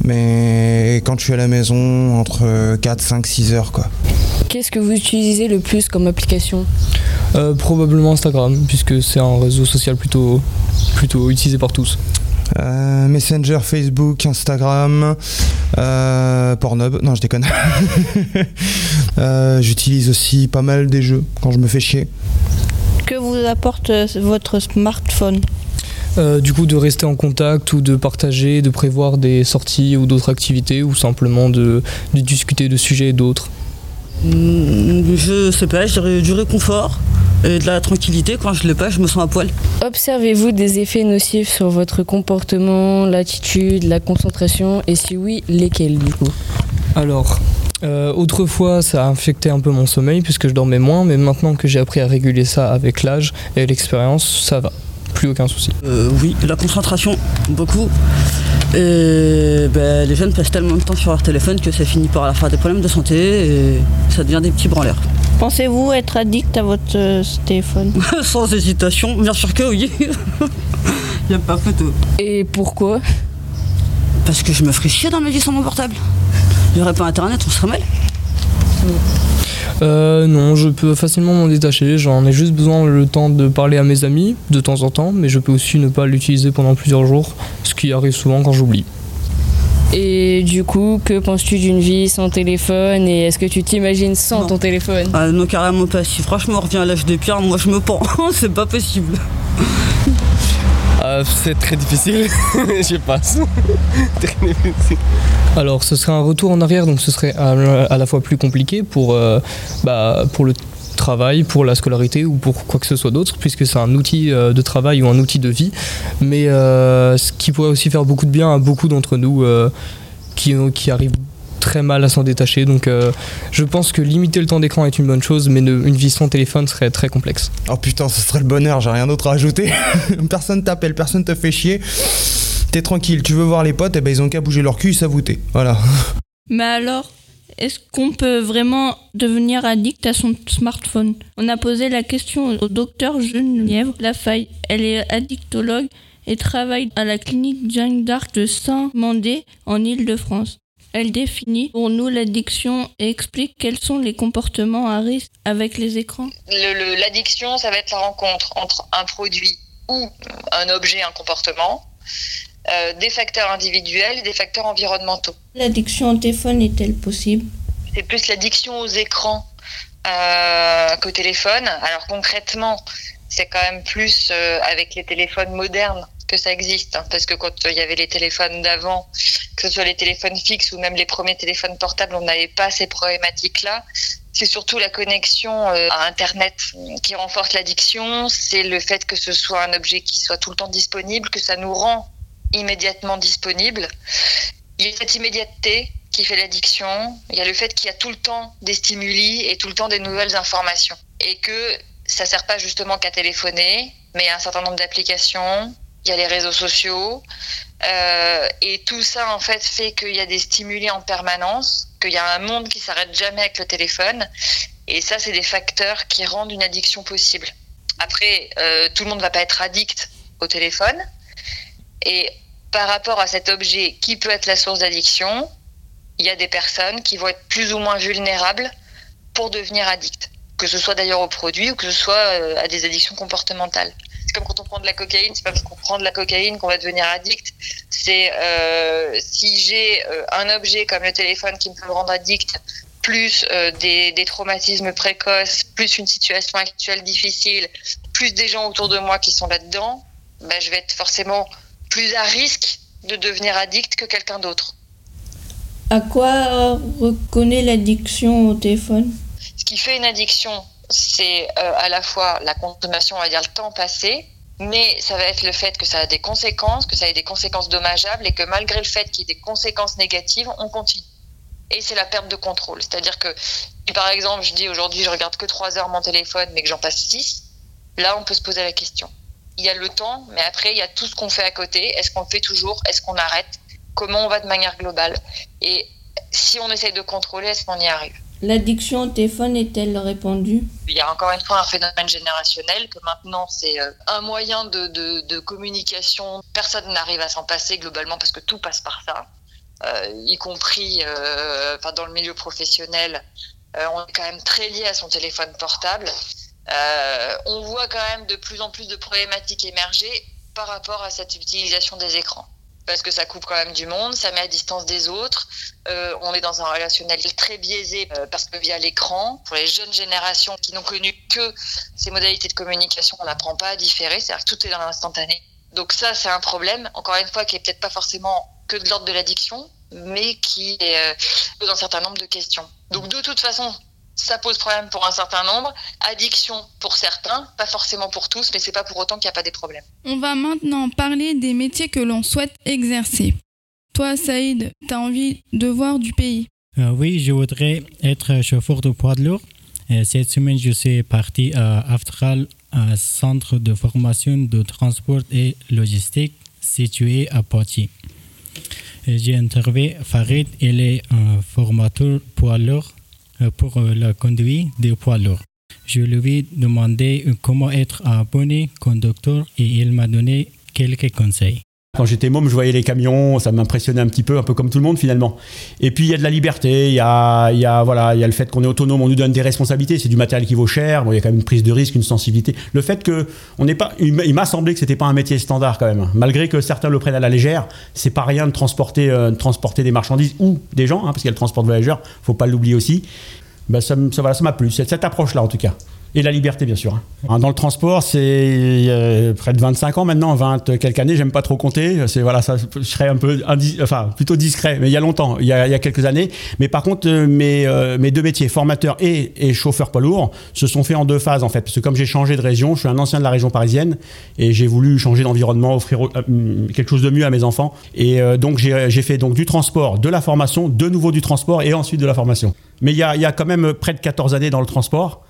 Mais quand je suis à la maison, entre 4, 5, 6 heures quoi. Qu'est-ce que vous utilisez le plus comme application? Euh, Probablement Instagram, puisque c'est un réseau social plutôt, plutôt utilisé par tous. Euh, Messenger, Facebook, Instagram, euh, Pornhub, non je déconne. (laughs) euh, J'utilise aussi pas mal des jeux quand je me fais chier. Que vous apporte euh, votre smartphone? Euh, du coup de rester en contact ou de partager, de prévoir des sorties ou d'autres activités ou simplement de, de discuter de sujets et d'autres? Mmh, Je sais pas, je dirais du réconfort et de la tranquillité. Quand je l'ai pas, je me sens à poil. Observez-vous des effets nocifs sur votre comportement, l'attitude, la concentration? Et si oui, lesquels du coup? Alors, euh, autrefois, ça a infecté un peu mon sommeil puisque je dormais moins, mais maintenant que j'ai appris à réguler ça avec l'âge et l'expérience, ça va. Plus aucun souci. Euh, oui, la concentration, beaucoup. Et ben, les jeunes passent tellement de temps sur leur téléphone que ça finit par faire des problèmes de santé et ça devient des petits branleurs. Pensez-vous être addict à votre euh, téléphone? (laughs) Sans hésitation, bien sûr que oui. (laughs) Il n'y a pas photo. Et pourquoi? Parce que je me ferais chier dans ma vie sans mon portable. Il n'y aurait pas internet, on serait mal. Euh, non, je peux facilement m'en détacher. J'en ai juste besoin le temps de parler à mes amis de temps en temps, mais je peux aussi ne pas l'utiliser pendant plusieurs jours, ce qui arrive souvent quand j'oublie. Et du coup, que penses-tu d'une vie sans téléphone et est-ce que tu t'imagines sans Non. ton téléphone? Ah non, carrément pas. Si franchement on revient à l'âge de pierre, moi je me pends. (laughs) C'est pas possible. Euh, c'est très difficile, (laughs) je passe. (laughs) très difficile. Alors, ce serait un retour en arrière, donc ce serait à, la fois plus compliqué pour, euh, bah, pour le travail, pour la scolarité ou pour quoi que ce soit d'autre, puisque c'est un outil euh, de travail ou un outil de vie, mais ce qui pourrait aussi faire beaucoup de bien à beaucoup d'entre nous qui, qui arrivent très mal à s'en détacher. Donc, euh, je pense que limiter le temps d'écran est une bonne chose, mais ne- une vie sans téléphone serait très complexe. Oh putain, ce serait le bonheur, j'ai rien d'autre à ajouter. (laughs) personne t'appelle, personne te fait chier. T'es tranquille, tu veux voir les potes, et ben ils ont qu'à bouger leur cul, ils savent où t'es. Voilà. (laughs) Mais alors, est-ce qu'on peut vraiment devenir addict à son smartphone? On a posé la question au docteur Geneviève Lafaille. Elle est addictologue et travaille à la clinique Jeanne d'Arc de Saint-Mandé en Île-de-France. Elle définit pour nous l'addiction et explique quels sont les comportements à risque avec les écrans. Le- le- L'addiction, ça va être la rencontre entre un produit ou un objet, un comportement, euh, des facteurs individuels et des facteurs environnementaux. L'addiction au téléphone est-elle possible? C'est plus l'addiction aux écrans euh, qu'au téléphone. Alors concrètement, c'est quand même plus euh, avec les téléphones modernes que ça existe. hein, parce que quand il y avait les téléphones d'avant, que ce soit les téléphones fixes ou même les premiers téléphones portables, on n'avait pas ces problématiques-là. C'est surtout la connexion euh, à Internet qui renforce l'addiction. C'est le fait que ce soit un objet qui soit tout le temps disponible, que ça nous rend immédiatement disponible. Il y a cette immédiateté qui fait l'addiction. Il y a le fait qu'il y a tout le temps des stimuli et tout le temps des nouvelles informations. Et que ça sert pas justement qu'à téléphoner, mais à un certain nombre d'applications, il y a les réseaux sociaux. Euh, et tout ça, en fait, fait qu'il y a des stimuli en permanence, qu'il y a un monde qui s'arrête jamais avec le téléphone. Et ça, c'est des facteurs qui rendent une addiction possible. Après, euh, tout le monde ne va pas être addict au téléphone. Et par rapport à cet objet qui peut être la source d'addiction, il y a des personnes qui vont être plus ou moins vulnérables pour devenir addictes. Que ce soit d'ailleurs aux produits ou que ce soit euh, à des addictions comportementales. C'est comme quand on prend de la cocaïne, c'est pas parce qu'on prend de la cocaïne qu'on va devenir addict. C'est euh, si j'ai euh, un objet comme le téléphone qui me peut me rendre addict, plus des, des, traumatismes précoces, plus une situation actuelle difficile, plus des gens autour de moi qui sont là-dedans, ben, je vais être forcément plus à risque de devenir addict que quelqu'un d'autre. À quoi reconnaît l'addiction au téléphone? Ce qui fait une addiction, c'est euh, à la fois la consommation, on va dire le temps passé, mais ça va être le fait que ça a des conséquences, que ça a des conséquences dommageables et que malgré le fait qu'il y ait des conséquences négatives, on continue. Et c'est la perte de contrôle. C'est-à-dire que si par exemple je dis aujourd'hui je regarde que 3 heures mon téléphone mais que j'en passe 6, là on peut se poser la question. Il y a le temps, mais après il y a tout ce qu'on fait à côté. Est-ce qu'on le fait toujours? Est-ce qu'on arrête? Comment on va de manière globale? Et si on essaye de contrôler, est-ce qu'on y arrive? L'addiction au téléphone est-elle répandue? Il y a encore une fois un phénomène générationnel que maintenant c'est euh, un moyen de, communication. Personne n'arrive à s'en passer globalement parce que tout passe par ça, euh, y compris euh, dans le milieu professionnel. on est quand même très lié à son téléphone portable. on voit quand même de plus en plus de problématiques émerger par rapport à cette utilisation des écrans parce que ça coupe quand même du monde, ça met à distance des autres. Euh, on est dans un relationnel très biaisé euh, parce que via l'écran, pour les jeunes générations qui n'ont connu que ces modalités de communication, on n'apprend pas à différer, c'est-à-dire que tout est dans l'instantané. Donc ça, c'est un problème, encore une fois, qui est peut-être pas forcément que de l'ordre de l'addiction, mais qui est euh, dans un certain nombre de questions. Donc de toute façon, ça pose problème pour un certain nombre, addiction pour certains, pas forcément pour tous, mais c'est pas pour autant qu'il n'y a pas des problèmes. On va maintenant parler des métiers que l'on souhaite exercer. Toi, Saïd, tu as envie de voir du pays euh, Oui, je voudrais être chauffeur de poids lourd. cette semaine, je suis parti à Aftral, un centre de formation de transport et logistique situé à Poitiers. J'ai interviewé Farid, il est un formateur poids lourd pour euh, la conduite des poids lourds. Je lui ai demandé comment être un bon conducteur et il m'a donné quelques conseils. Quand j'étais môme, je voyais les camions, ça m'impressionnait un petit peu, un peu comme tout le monde finalement. Et puis il y a de la liberté, il y a, y a, voilà, il y a le fait qu'on est autonome, on nous donne des responsabilités, c'est du matériel qui vaut cher, bon, il y a quand même une prise de risque, une sensibilité. Le fait que on n'est pas, il m'a semblé que c'était pas un métier standard quand même, malgré que certains le prennent à la légère, c'est pas rien de transporter, euh, transporter des marchandises ou des gens, hein, parce qu'il y a le transport de voyageurs, faut pas l'oublier aussi. Ben ça, ça, m'a plu, cette, cette approche-là en tout cas. Et la liberté, bien sûr. Hein. Dans le transport, c'est euh, près de 25 ans maintenant, 20 quelques années, j'aime pas trop compter. C'est voilà, ça, je serais un peu, enfin, plutôt discret, mais il y a longtemps, il y a, quelques années. Mais par contre, euh, mes, euh, mes deux métiers, formateur et, chauffeur poids lourd, se sont faits en deux phases en fait. Parce que comme j'ai changé de région, je suis un ancien de la région parisienne et j'ai voulu changer d'environnement, offrir quelque chose de mieux à mes enfants. Et donc j'ai fait donc du transport, de la formation, de nouveau du transport et ensuite de la formation. Mais il y a, il y a quand même près de 14 années dans le transport.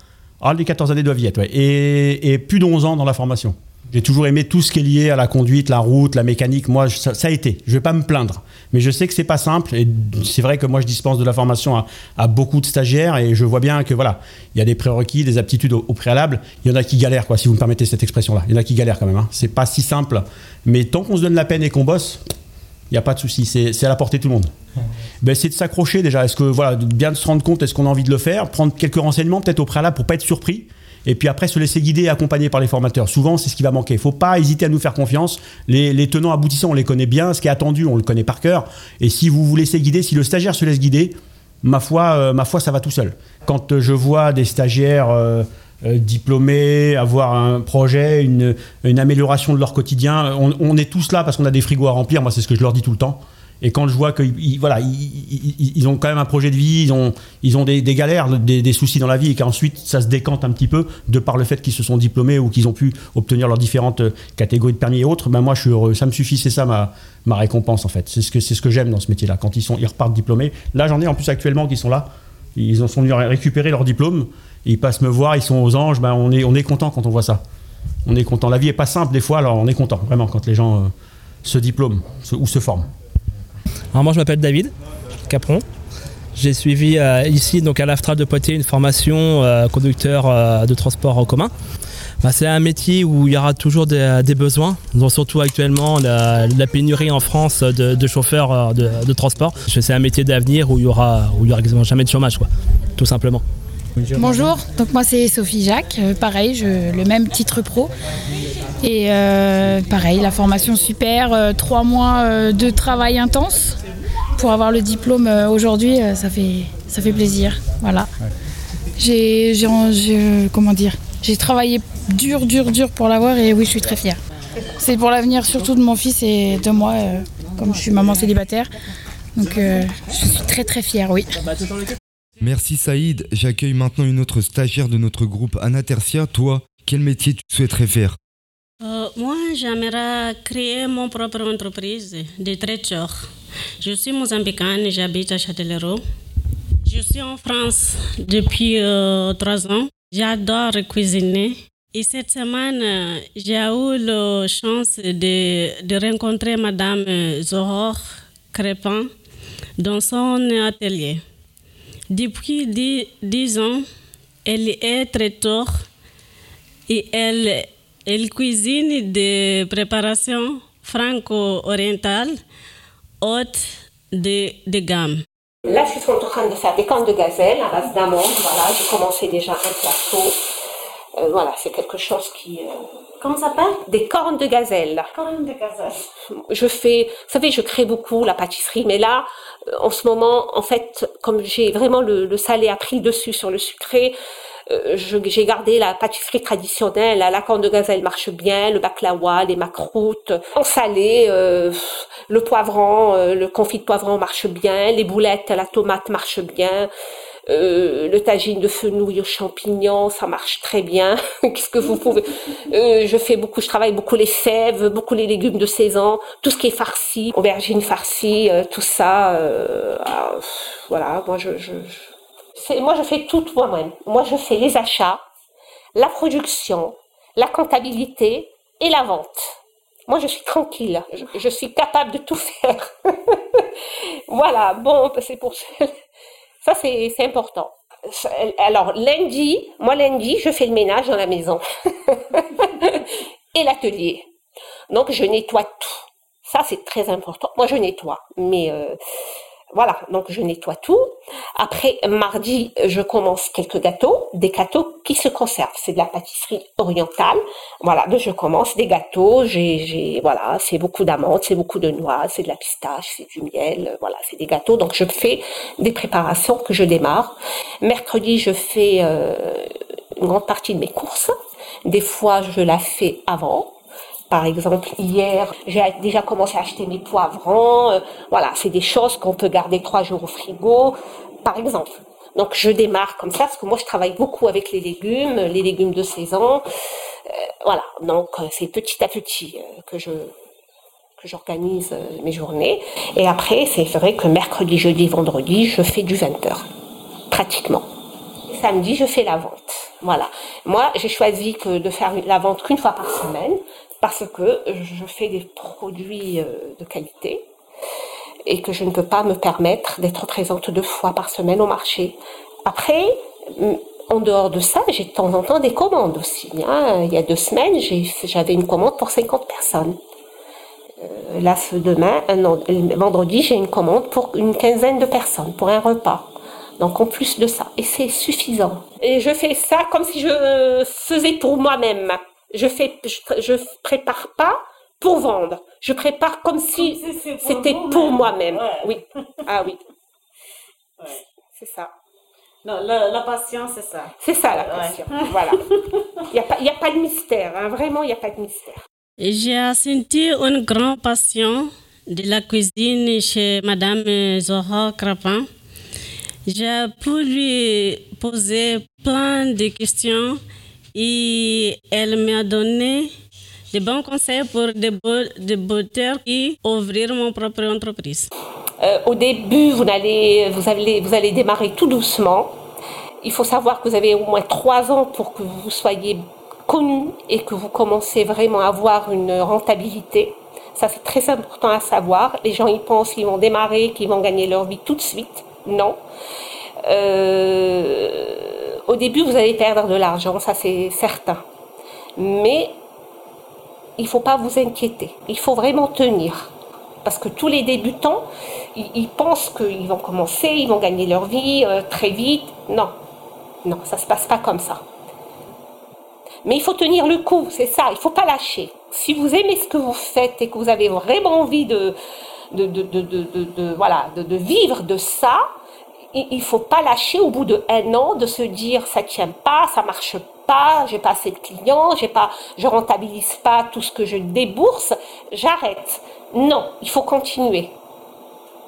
Ah, les 14 années doivent y être. Et, plus de 11 ans dans la formation. J'ai toujours aimé tout ce qui est lié à la conduite, la route, la mécanique. Moi, ça, a été. Je vais pas me plaindre. Mais je sais que c'est pas simple. Et c'est vrai que moi, je dispense de la formation à, beaucoup de stagiaires. Et je vois bien que voilà, il y a des prérequis, des aptitudes au, préalable. Il y en a qui galèrent, quoi, si vous me permettez cette expression-là. Il y en a qui galèrent quand même. Hein. C'est pas si simple. Mais tant qu'on se donne la peine et qu'on bosse, n'y a pas de souci. C'est à la portée de tout le monde ben, c'est de s'accrocher déjà. Est-ce que voilà, bien se rendre compte, est-ce qu'on a envie de le faire, prendre quelques renseignements peut-être au préalable pour pas être surpris. Et puis après, se laisser guider et accompagner par les formateurs. Souvent, c'est ce qui va manquer. Il faut pas hésiter à nous faire confiance. Les, tenants aboutissants, on les connaît bien. Ce qui est attendu, on le connaît par cœur. Et si vous vous laissez guider, si le stagiaire se laisse guider, ma foi, euh, ma foi ça va tout seul. Quand euh, je vois des stagiaires euh, diplômés avoir un projet, une, amélioration de leur quotidien, on, on est tous là parce qu'on a des frigos à remplir. Moi, c'est ce que je leur dis tout le temps. Et quand je vois qu'ils voilà, ils, ont quand même un projet de vie, ils ont, ils ont des, galères, des, soucis dans la vie, et qu'ensuite ça se décante un petit peu de par le fait qu'ils se sont diplômés ou qu'ils ont pu obtenir leurs différentes euh, catégories de permis et autres, ben moi je suis heureux. Ça me suffit, c'est ça ma, ma récompense en fait. C'est ce que, ce que j'aime dans ce métier-là. Quand ils, sont, ils repartent diplômés. Là j'en ai en plus actuellement qui sont là. Ils en sont venus récupérer leur diplôme. Ils passent me voir, ils sont aux anges. Ben on est, on est content quand on voit ça. on est content. La vie est pas simple des fois, alors on est content vraiment quand les gens euh, se diplôment ou se forment. Alors moi je m'appelle David Capron. J'ai suivi euh, ici donc à l'AFTRA de Poitiers une formation euh, conducteur de transport en commun. Bah, c'est un métier où il y aura toujours des, besoins, donc surtout actuellement la, pénurie en France de, chauffeurs de, transport. C'est un métier d'avenir où il y aura où aura jamais de chômage quoi, tout simplement. Bonjour, donc moi c'est Sophie Jacques, Euh, pareil, je, le même titre pro. Et euh, pareil, la formation super, euh, trois mois euh, de travail intense. Pour avoir le diplôme aujourd'hui, ça, fait, ça fait plaisir. Voilà. J'ai, j'ai- j'ai- comment dire, j'ai travaillé dur, dur, dur pour l'avoir et oui, je suis très fière. C'est pour l'avenir surtout de mon fils et de moi, comme je suis maman célibataire. Donc euh, je suis très très fière, oui. Merci Saïd. J'accueille maintenant une autre stagiaire de notre groupe Anna Tertia. Toi, quel métier tu souhaiterais faire? Euh, moi, j'aimerais créer mon propre entreprise de traiteur. Je suis mozambicaine j'habite à Châtellerault. Je suis en France depuis euh, trois ans. J'adore cuisiner. Et cette semaine, j'ai eu la chance de, de rencontrer Madame Zohor Crépin dans son atelier. Depuis dix, dix ans, elle est traiteur et elle, elle cuisine des préparations franco-orientales haute de, gamme. Là, je suis en train de faire des cornes de gazelle à base d'amandes. Voilà, j'ai commencé déjà un plateau. Euh, voilà, c'est quelque chose qui. euh, Comment ça s'appelle? Des cornes de gazelle. Cornes de gazelle. (laughs) Je fais, vous savez, je crée beaucoup la pâtisserie, mais là, euh, en ce moment, en fait, comme j'ai vraiment le, le salé a pris dessus sur le sucré, euh, j'ai gardé la pâtisserie traditionnelle. La corne de gazelle marche bien, le baklawa, les macroutes. En salé, euh, le poivron, euh, le confit de poivron marche bien, les boulettes à la tomate marche bien. Euh, le tagine de fenouil aux champignons, ça marche très bien. (laughs) Qu'est-ce que vous pouvez Euh, Je fais beaucoup, je travaille beaucoup les fèves, beaucoup les légumes de saison, tout ce qui est farci, aubergine farcie, euh, tout ça. euh, ah, voilà, moi je, moi je fais tout moi-même. Moi je fais les achats, la production, la comptabilité et la vente. Moi, je suis tranquille. Je, je suis capable de tout faire. (laughs) voilà. Bon, c'est pour ça. Ça, c'est important. Alors, lundi, moi, lundi, je fais le ménage dans la maison (laughs) et l'atelier. Donc, je nettoie tout. Ça, c'est très important. Moi, je nettoie. Mais euh, voilà, donc je nettoie tout. Après, mardi, je commence quelques gâteaux, des gâteaux qui se conservent. C'est de la pâtisserie orientale. Voilà, donc je commence des gâteaux. J'ai, voilà, c'est beaucoup d'amandes, c'est beaucoup de noix, c'est de la pistache, c'est du miel. Voilà, c'est des gâteaux. Donc je fais des préparations que je démarre. Mercredi, je fais euh, une grande partie de mes courses. Des fois, je la fais avant. Par exemple, hier, j'ai déjà commencé à acheter mes poivrons. Euh, voilà, c'est des choses qu'on peut garder trois jours au frigo, par exemple. Donc, je démarre comme ça, parce que moi, je travaille beaucoup avec les légumes, les légumes de saison. Euh, voilà, donc euh, c'est petit à petit que je que j'organise mes journées. Et après, c'est vrai que mercredi, jeudi, vendredi, je fais du 20 heures, pratiquement. Samedi, je fais la vente. Voilà. Moi, j'ai choisi que de faire la vente qu'une fois par semaine parce que je fais des produits euh, de qualité et que je ne peux pas me permettre d'être présente deux fois par semaine au marché. Après, m- en dehors de ça, j'ai de temps en temps des commandes aussi. hein. Il y a deux semaines, j'avais une commande pour 50 personnes. Euh, là, ce demain, vendredi, j'ai une commande pour une quinzaine de personnes, pour un repas. Donc en plus de ça, et c'est suffisant. Et je fais ça comme si je faisais pour moi-même. Je fais, je, je prépare pas pour vendre. Je prépare comme si c'était pour moi-même. Oui. Ah oui. (laughs) C'est ça. Non, la, la patience, c'est ça. C'est ça la Ouais. passion. (laughs) Voilà. Il n'y a, pas- il y a pas de mystère. hein. Vraiment, il n'y a pas de mystère. J'ai senti une grande passion de la cuisine chez Madame Zohar Crapin. J'ai pu lui poser plein de questions et elle m'a donné de bons conseils pour débuter et ouvrir mon propre entreprise. Euh, au début, vous allez, vous, allez, vous allez démarrer tout doucement. Il faut savoir que vous avez au moins trois ans pour que vous soyez connu et que vous commencez vraiment à avoir une rentabilité, ça c'est très important à savoir. Les gens ils pensent qu'ils vont démarrer, qu'ils vont gagner leur vie tout de suite. Non. Euh, au début vous allez perdre de l'argent, ça c'est certain. Mais il ne faut pas vous inquiéter. Il faut vraiment tenir. Parce que tous les débutants, ils, pensent qu'ils vont commencer, ils vont gagner leur vie euh, très vite. Non, non, ça ne se passe pas comme ça. Mais il faut tenir le coup, c'est ça, il ne faut pas lâcher. Si vous aimez ce que vous faites et que vous avez vraiment envie de, vivre de ça, il ne faut pas lâcher au bout de un an de se dire ça tient pas, ça marche pas, j'ai pas assez de clients, j'ai pas, je rentabilise pas tout ce que je débourse, j'arrête. Non, il faut continuer.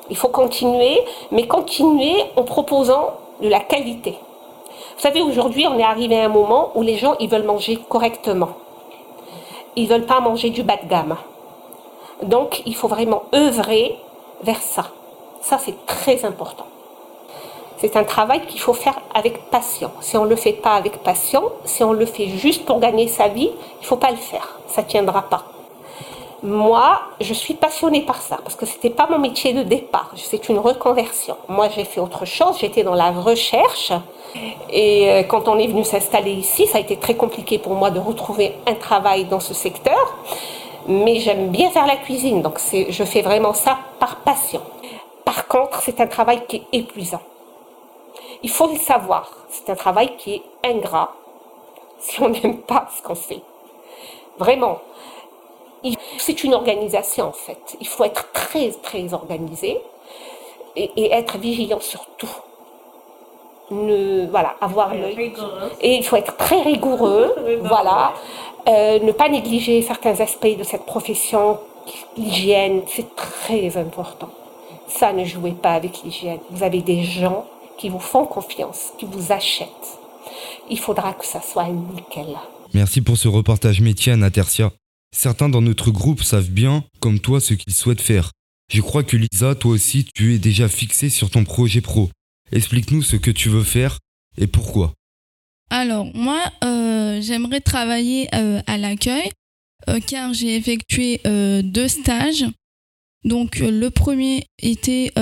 Il faut continuer, mais continuer en proposant de la qualité. Vous savez, aujourd'hui, on est arrivé à un moment où les gens, ils veulent manger correctement. Ils veulent pas manger du bas de gamme. Donc, il faut vraiment œuvrer vers ça. Ça, c'est très important. C'est un travail qu'il faut faire avec passion. Si on ne le fait pas avec passion, si on le fait juste pour gagner sa vie, il ne faut pas le faire. Ça ne tiendra pas. Moi, je suis passionnée par ça parce que ce n'était pas mon métier de départ. C'est une reconversion. Moi, j'ai fait autre chose. J'étais dans la recherche. Et euh, quand on est venu s'installer ici, ça a été très compliqué pour moi de retrouver un travail dans ce secteur. Mais j'aime bien faire la cuisine, donc je fais vraiment ça par passion. Par contre, c'est un travail qui est épuisant. Il faut le savoir. C'est un travail qui est ingrat (laughs) si on n'aime pas ce qu'on fait. Vraiment. C'est une organisation en fait. Il faut être très très organisé et, être vigilant sur tout. Ne, voilà, avoir l'œil. Et il faut être très rigoureux, (laughs) voilà. Euh, ne pas négliger certains aspects de cette profession. L'hygiène, c'est très important. Ça, ne jouez pas avec l'hygiène. Vous avez des gens qui vous font confiance, qui vous achètent. Il faudra que ça soit nickel. Merci pour ce reportage métier, Anna Tertia. Certains dans notre groupe savent bien, comme toi, ce qu'ils souhaitent faire. Je crois que Lisa, toi aussi, tu es déjà fixée sur ton projet pro. Explique-nous ce que tu veux faire et pourquoi. Alors, moi, euh, j'aimerais travailler euh, à l'accueil euh, car j'ai effectué deux stages. Donc, le premier était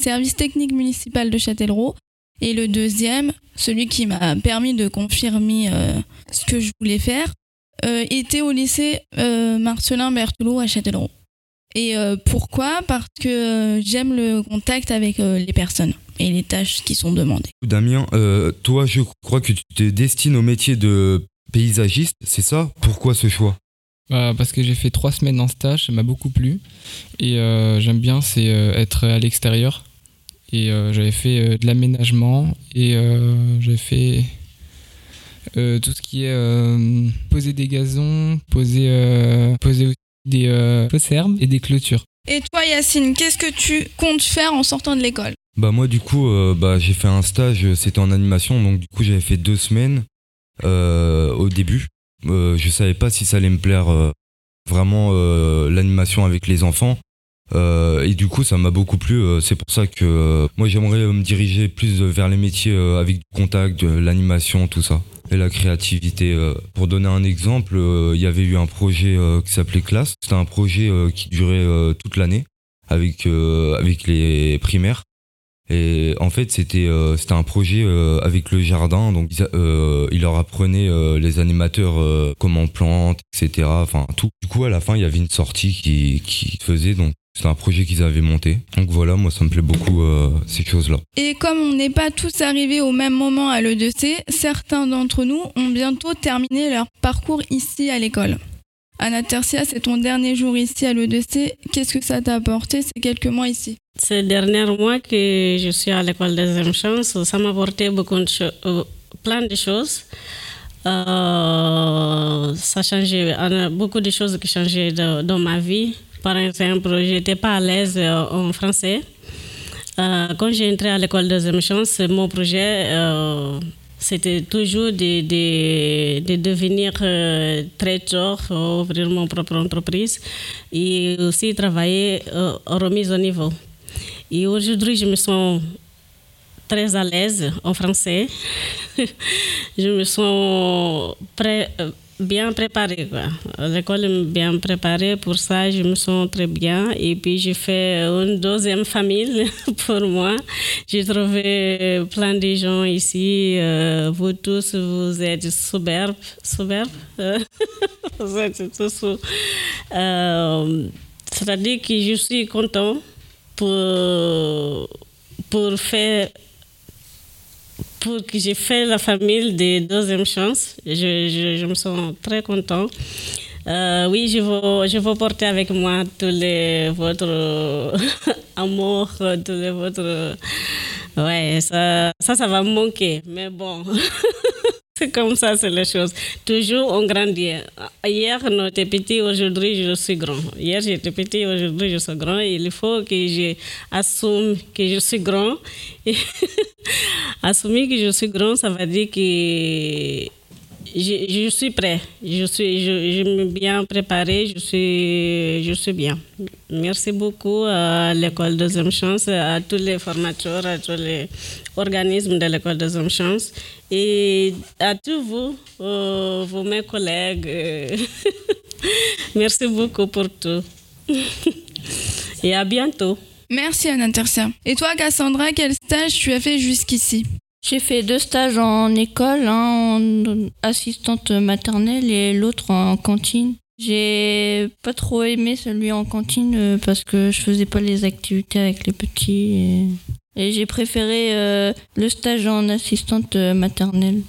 service technique municipal de Châtellerault. Et le deuxième, celui qui m'a permis de confirmer euh, ce que je voulais faire, euh, était au lycée euh, Marcelin Berthelot à Châtellerault. Et pourquoi? Parce que j'aime le contact avec les personnes et les tâches qui sont demandées. Damien, toi, je crois que tu te destines au métier de paysagiste, c'est ça? Pourquoi ce choix? Bah, parce que j'ai fait trois semaines en stage, ça m'a beaucoup plu. Et euh, j'aime bien, c'est euh, être à l'extérieur. Et euh, j'avais fait de l'aménagement et j'avais fait tout ce qui est poser des gazons, poser, poser des fausses et des clôtures. Et toi Yacine, qu'est-ce que tu comptes faire en sortant de l'école? Bah moi du coup, bah, j'ai fait un stage, c'était en animation, donc du coup j'avais fait deux semaines au début. Euh, je savais pas si ça allait me plaire euh, vraiment euh, l'animation avec les enfants. et du coup, ça m'a beaucoup plu. c'est pour ça que moi, j'aimerais me diriger plus vers les métiers avec du contact, l'animation, tout ça, et la créativité. pour donner un exemple, il y avait eu un projet qui s'appelait Classe. C'était un projet qui durait toute l'année avec avec les primaires. Et en fait, c'était euh, c'était un projet euh, avec le jardin, donc euh, il leur apprenait les animateurs comment on plante, etc. Enfin tout. Du coup, à la fin, il y avait une sortie qui qui faisait donc. C'est un projet qu'ils avaient monté. Donc voilà, moi ça me plaît beaucoup ces choses-là. Et comme on n'est pas tous arrivés au même moment à l'EDC, certains d'entre nous ont bientôt terminé leur parcours ici à l'école. Anna Tercia, c'est ton dernier jour ici à l'EDC. Qu'est-ce que ça t'a apporté ces quelques mois ici? Ces derniers mois que je suis à l'école des chance, ça m'a apporté beaucoup de euh, plein de choses. Euh, ça a changé, beaucoup de choses qui ont changé dans ma vie. Par exemple, je n'étais pas à l'aise euh, en français. quand j'ai entré à l'école des chance, mon projet c'était toujours de, de, de devenir euh, traiteur, ouvrir mon propre entreprise et aussi travailler euh, remise au niveau. Et aujourd'hui, je me sens très à l'aise en français. (laughs) je me sens euh, bien préparée. L'école est bien préparée, pour ça je me sens très bien. Et puis j'ai fait une deuxième famille (laughs) pour moi. J'ai trouvé plein de gens ici. Euh, vous tous, vous êtes superbes. Superbes. (laughs) vous êtes tous. Euh, C'est-à-dire que je suis content pour, pour faire pour que j'ai fait la famille des deuxième chance. Je, je, je me sens très content. Euh, oui, je veux, je veux porter avec moi tous les votre (laughs) amour, tous les votre. Ouais, ça, ça, ça va me manquer. Mais bon, (laughs) c'est comme ça, c'est les choses. Toujours on grandit. Hier, on était petit, aujourd'hui, je suis grand. Hier, j'étais petit, aujourd'hui, je suis grand. Il faut que j'assume que je suis grand. (laughs) Assumer que je suis grand, ça veut dire que je, suis prêt. Je suis je, bien préparé. Je suis, je suis bien. Merci beaucoup à l'école Deuxième Chance, à tous les formateurs, à tous les organismes de l'école Deuxième Chance et à tous vous, euh, vous mes collègues. (laughs) Merci beaucoup pour tout. (laughs) et à bientôt. Merci Anna Tercia. Et toi Cassandra, quel stage tu as fait jusqu'ici? J'ai fait deux stages en école, un en assistante maternelle et l'autre en cantine. J'ai pas trop aimé celui en cantine parce que je faisais pas les activités avec les petits. Et, et j'ai préféré euh, le stage en assistante maternelle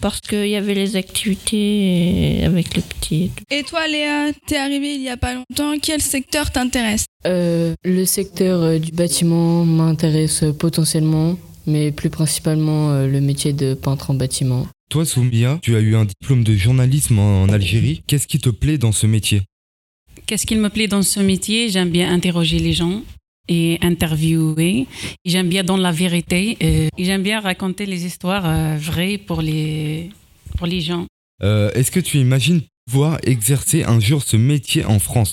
parce qu'il y avait les activités avec les petits. Et, toi Léa, t'es arrivée il y a pas longtemps, quel secteur t'intéresse? Euh, Le secteur du bâtiment m'intéresse potentiellement mais plus principalement euh, le métier de peintre en bâtiment. Toi, Soumia, tu as eu un diplôme de journalisme en Algérie. Qu'est-ce qui te plaît dans ce métier? Qu'est-ce qui me plaît dans ce métier? J'aime bien interroger les gens et interviewer. J'aime bien dans la vérité. Et j'aime bien raconter les histoires euh, vraies pour les, pour les gens. Euh, Est-ce que tu imagines pouvoir exercer un jour ce métier en France?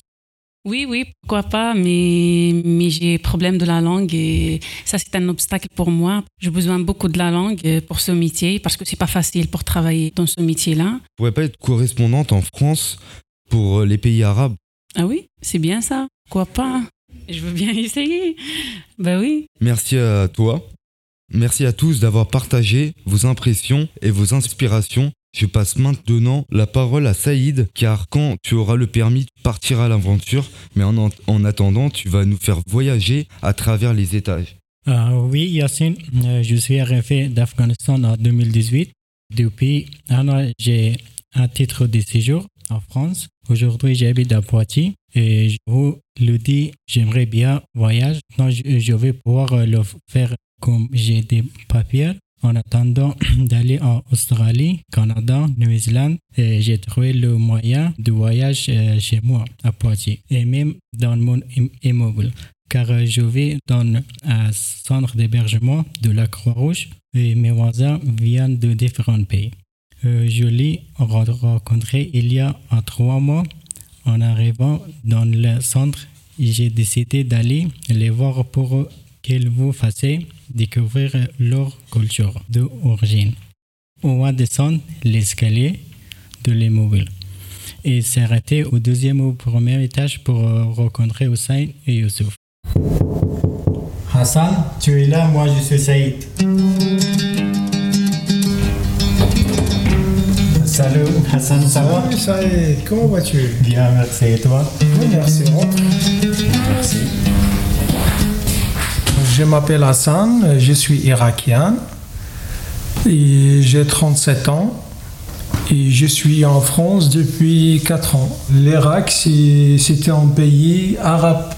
Oui, oui, pourquoi pas, mais, mais j'ai problème de la langue et ça c'est un obstacle pour moi. J'ai besoin beaucoup de la langue pour ce métier parce que c'est pas facile pour travailler dans ce métier-là. Tu pourrais pas être correspondante en France pour les pays arabes? Ah oui, c'est bien ça. Pourquoi pas? Je veux bien (laughs) essayer. Ben oui. Merci à toi. Merci à tous d'avoir partagé vos impressions et vos inspirations je passe maintenant la parole à Saïd, car quand tu auras le permis, tu partiras à l'aventure, mais en, en, attendant, tu vas nous faire voyager à travers les étages. Euh, oui, Yacine, je suis arrivé d'Afghanistan en 2018. Depuis un an, j'ai un titre de séjour en France. Aujourd'hui, j'habite à Poitiers et je vous le dis, j'aimerais bien voyager. Je, je vais pouvoir le faire comme j'ai des papiers en attendant (clears throat) d'aller en Australie, Canada, Nouvelle-Zélande, j'ai trouvé le moyen de voyage chez moi à Poitiers et même dans mon immeuble car je vais dans un centre d'hébergement de la Croix-Rouge et mes voisins viennent de différents pays. je l'ai rencontré il y a trois mois en arrivant dans le centre. J'ai décidé d'aller les voir pour qu'ils vous fassent découvrir leur culture d'origine. On va descendre l'escalier de l'immeuble et s'arrêter au deuxième ou premier étage pour rencontrer Hussein et Youssouf. Hassan, tu es là, moi je suis Saïd. Salut Hassan, ça va? Salut Saïd, comment vas-tu? Bien, merci. Et toi? Oui, merci, rentre. Merci. Je m'appelle Hassan, je suis irakien et j'ai 37 ans et je suis en France depuis 4 ans. L'Irak, c'était un pays arabe.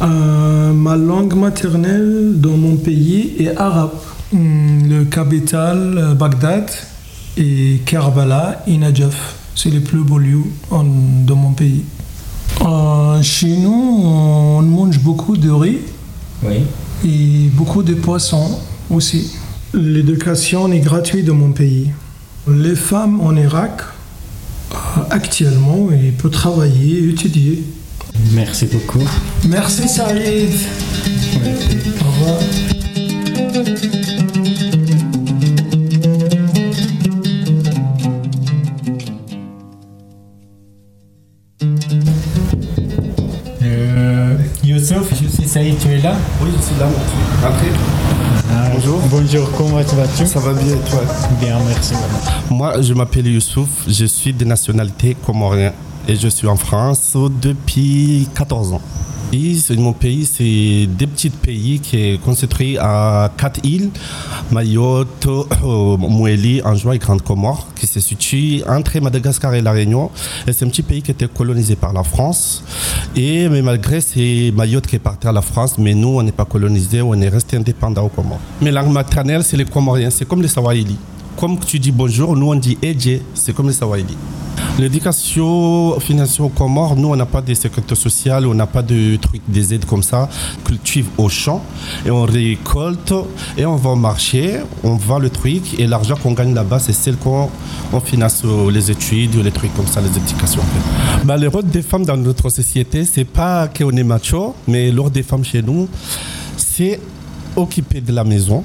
Euh, ma langue maternelle dans mon pays est arabe. Le capital, Bagdad, et Karbala et Najaf. C'est les plus beaux lieux en, dans mon pays. Euh, chez nous, on mange beaucoup de riz. Oui et beaucoup de poissons aussi. L'éducation est gratuite dans mon pays. Les femmes en Irak, actuellement, elles peuvent travailler et étudier. Merci beaucoup. Merci Saïd. Au revoir. Saïd, tu es là Oui, je suis là. Après Bonjour. Bonjour, comment vas-tu? Ça va bien et toi? Bien, merci. Moi, je m'appelle Youssouf, je suis de nationalité comorien et je suis en France depuis 14 ans. Mon pays, c'est des petits pays qui est construit à quatre îles, Mayotte, euh, Moueli, Anjouan et Grande Comore, qui se situe entre Madagascar et La Réunion. Et c'est un petit pays qui était colonisé par la France. Et mais malgré c'est Mayotte qui est parti à la France, mais nous, on n'est pas colonisé, on est resté indépendant aux Comores. Mes langues maternelles, c'est les Comoriens, c'est comme les Swahili. Comme tu dis bonjour, nous on dit Edje, c'est comme les Swahili. L'éducation financière aux Comores, nous on n'a pas de sécurité sociale, on n'a pas de trucs, des aides comme ça. Cultive au champ et on récolte et on va au marché, on vend le truc et l'argent qu'on gagne là-bas, c'est celle qu'on on finance les études, les trucs comme ça, les éducations. Bah, le rôle des femmes dans notre société, c'est pas qu'on est macho, mais le rôle des femmes chez nous, c'est occuper de la maison,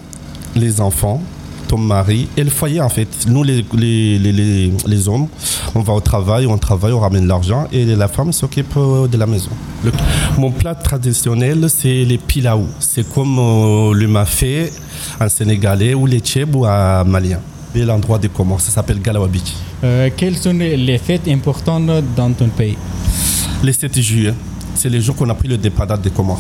les enfants, ton mari et le foyer en fait. Nous les, les, les, les, les hommes, on va au travail, on travaille, on ramène l'argent et la femme s'occupe euh, de la maison. Le- mon plat traditionnel c'est les pilaou. C'est comme euh, le mafé en sénégalais ou les tchèbes ou à malien. Et l'endroit des Comores, ça s'appelle Galawa Beach. Euh, Quelles sont les fêtes importantes dans ton pays? Les 7 juillet, c'est les jours qu'on a pris le départ des Comores.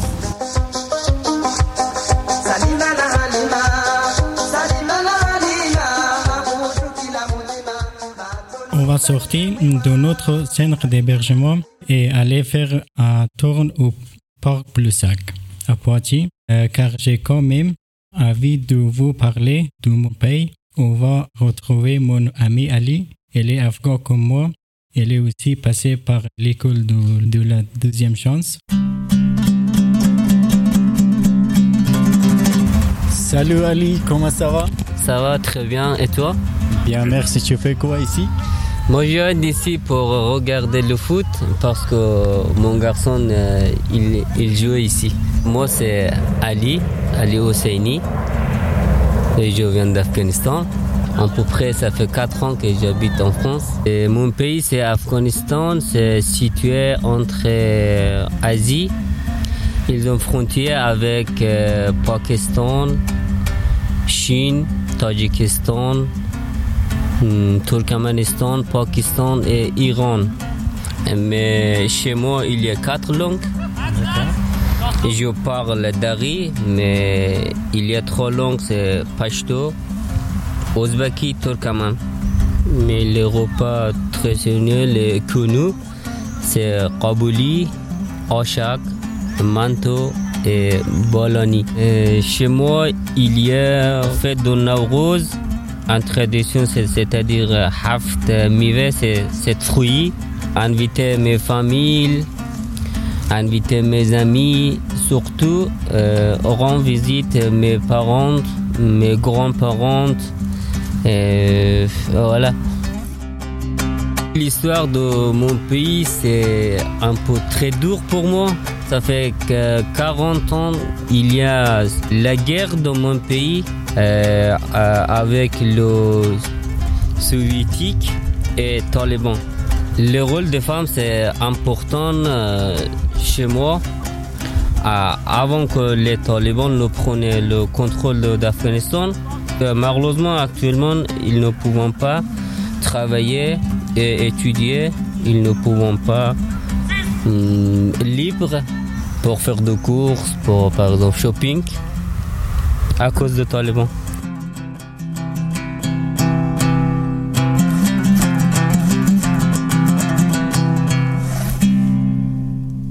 Va sortir de notre centre d'hébergement et aller faire un tour au parc Plussac à Poitiers, euh, car j'ai quand même envie de vous parler de mon pays. On va retrouver mon ami Ali. Elle est afghan comme moi. Elle est aussi passée par l'école de, de la deuxième chance. Salut Ali, comment ça va? Ça va très bien. Et toi? Bien, merci. Tu fais quoi ici? Moi, je viens d'ici pour regarder le foot parce que mon garçon, euh, il, il joue ici. Moi, c'est Ali, Ali Hosseini. Et je viens d'Afghanistan. À peu près, ça fait 4 ans que j'habite en France. Et mon pays, c'est Afghanistan. C'est situé entre euh, Asie. Ils ont frontière avec euh, Pakistan, Chine, Tadjikistan, Turkménistan, Pakistan et Iran. Mais chez moi, il y a quatre langues. Je parle dari, mais il y a trois langues, c'est Pashto, Ouzbeki, Turkmen. Mais les repas traditionnels et connus, c'est Kabouli, Oshak, Manto et Bolani. Et Chez moi, il y a fête de Nowruz, en tradition, c'est- c'est-à-dire euh, Haft euh, Mive, c'est fruit. Inviter mes familles, inviter mes amis, surtout euh, rendre visite mes parents, mes grands-parents. Voilà. L'histoire de mon pays, c'est un peu très dur pour moi. Ça fait que 40 ans, il y a la guerre dans mon pays euh, euh, avec le soviétique et taliban. Le rôle des femmes, c'est important euh, chez moi. Avant que les talibans ne prennent le contrôle d'Afghanistan, malheureusement, actuellement, ils ne pouvons pas travailler et étudier. Ils ne pouvons pas hum, libre pour faire des courses, pour par exemple shopping, à cause des talibans.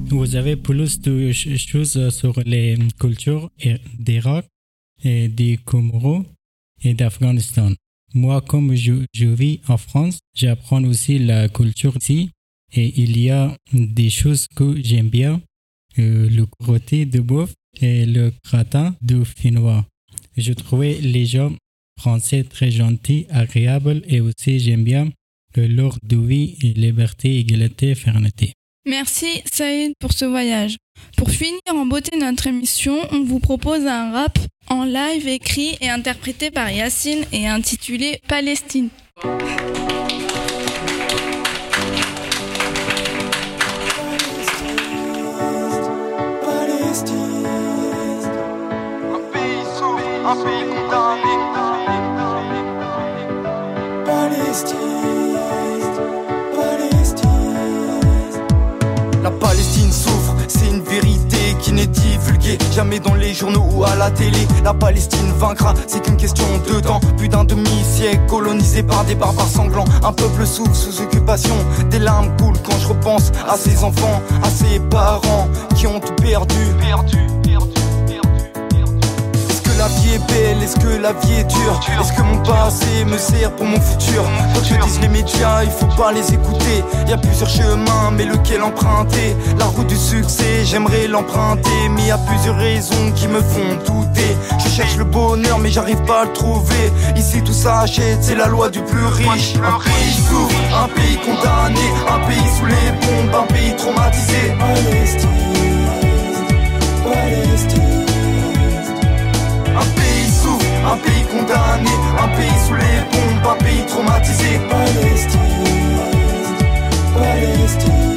Vous avez plus de ch- choses sur les cultures d'Irak et des Comoros et d'Afghanistan. Moi, comme je, vis en France, j'apprends aussi la culture ici et il y a des choses que j'aime bien, le rôti de bœuf et le gratin de finnois. Je trouvais les gens français très gentils, agréables et aussi j'aime bien leur de vie, liberté, égalité, fermeté. Merci Saïd pour ce voyage. Pour finir en beauté notre émission, on vous propose un rap en live écrit et interprété par Yacine et intitulé Palestine. La Palestine souffre, c'est une vérité qui n'est divulguée jamais dans les journaux ou à la télé. La Palestine vaincra, c'est une question de temps. Plus d'un demi-siècle colonisé par des barbares sanglants. Un peuple souffre sous occupation. Des larmes coulent quand je repense à ses enfants, à ses parents qui ont tout perdu. perdu la vie est belle Est-ce que la vie est dure Est-ce que mon passé me sert pour mon futur Quand je disent les médias, il faut pas les écouter. Il y a plusieurs chemins, mais lequel emprunter La route du succès, j'aimerais l'emprunter. Mais il y a plusieurs raisons qui me font douter. Je cherche le bonheur, mais j'arrive pas à le trouver. Ici tout s'achète, c'est la loi du plus riche. Un pays souffre, un pays condamné. Un pays sous les bombes, un pays traumatisé. Palestine, Palestine un pays condamné, un pays sous les bombes, un pays traumatisé. Palestine, Palestine.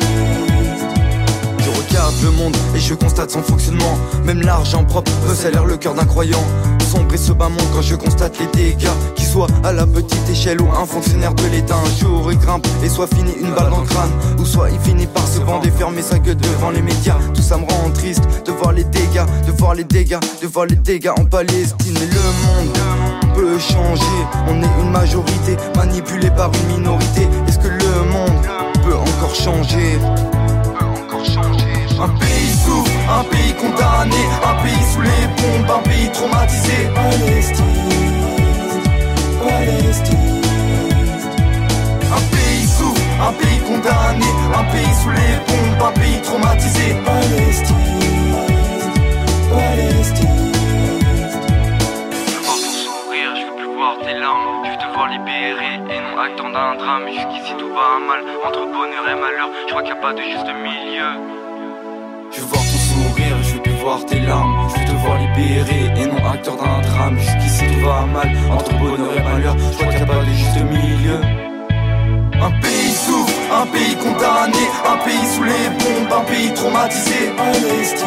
Je regarde le monde et je constate son fonctionnement. Même l'argent propre resserre le cœur d'un croyant. Sombre et bas monde quand je constate les dégâts. Qu'il soit à la petite échelle ou un fonctionnaire de l'État. Un jour il grimpe et soit fini une balle dans le crâne. Ou soit il finit par se vendre et fermer sa gueule devant les médias. Tout ça me rend triste de voir les dégâts, de voir les dégâts, de voir les dégâts en Palestine. Mais le monde peut changer. On est une majorité manipulée par une minorité. Est-ce que le monde peut encore changer? Un pays souffre, un pays condamné, un pays sous les bombes, un pays traumatisé. Palestine, Palestine. Un pays souffre, un pays condamné, un pays sous les bombes, un pays traumatisé. Palestine, Palestine. Tes larmes, je te voir libéré et non actant d'un drame. Jusqu'ici tout va mal, entre bonheur et malheur, je crois qu'il n'y a pas de juste milieu. Je veux voir ton sourire, je veux plus voir tes larmes. Je veux te voir libéré et non acteur d'un drame. Jusqu'ici tout va mal, entre bonheur et malheur. Je crois qu'il n'y a pas de juste milieu. Un pays souffre, un pays condamné, un pays sous les bombes, un pays traumatisé. Palestine,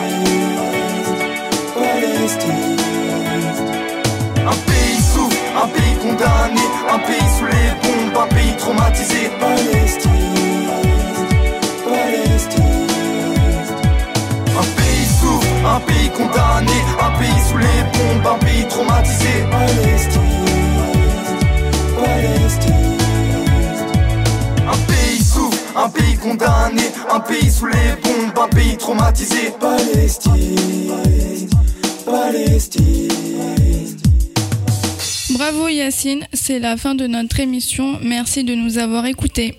Palestine. Un pays souffre, un pays condamné, un pays sous les bombes, un pays traumatisé. Palestine. Un pays condamné, un pays sous les bombes, un pays traumatisé. Palestine, Palestine. Un pays souffre, un pays condamné, un pays sous les bombes, un pays traumatisé. Palestine, Palestine. Bravo Yacine, c'est la fin de notre émission. Merci de nous avoir écoutés.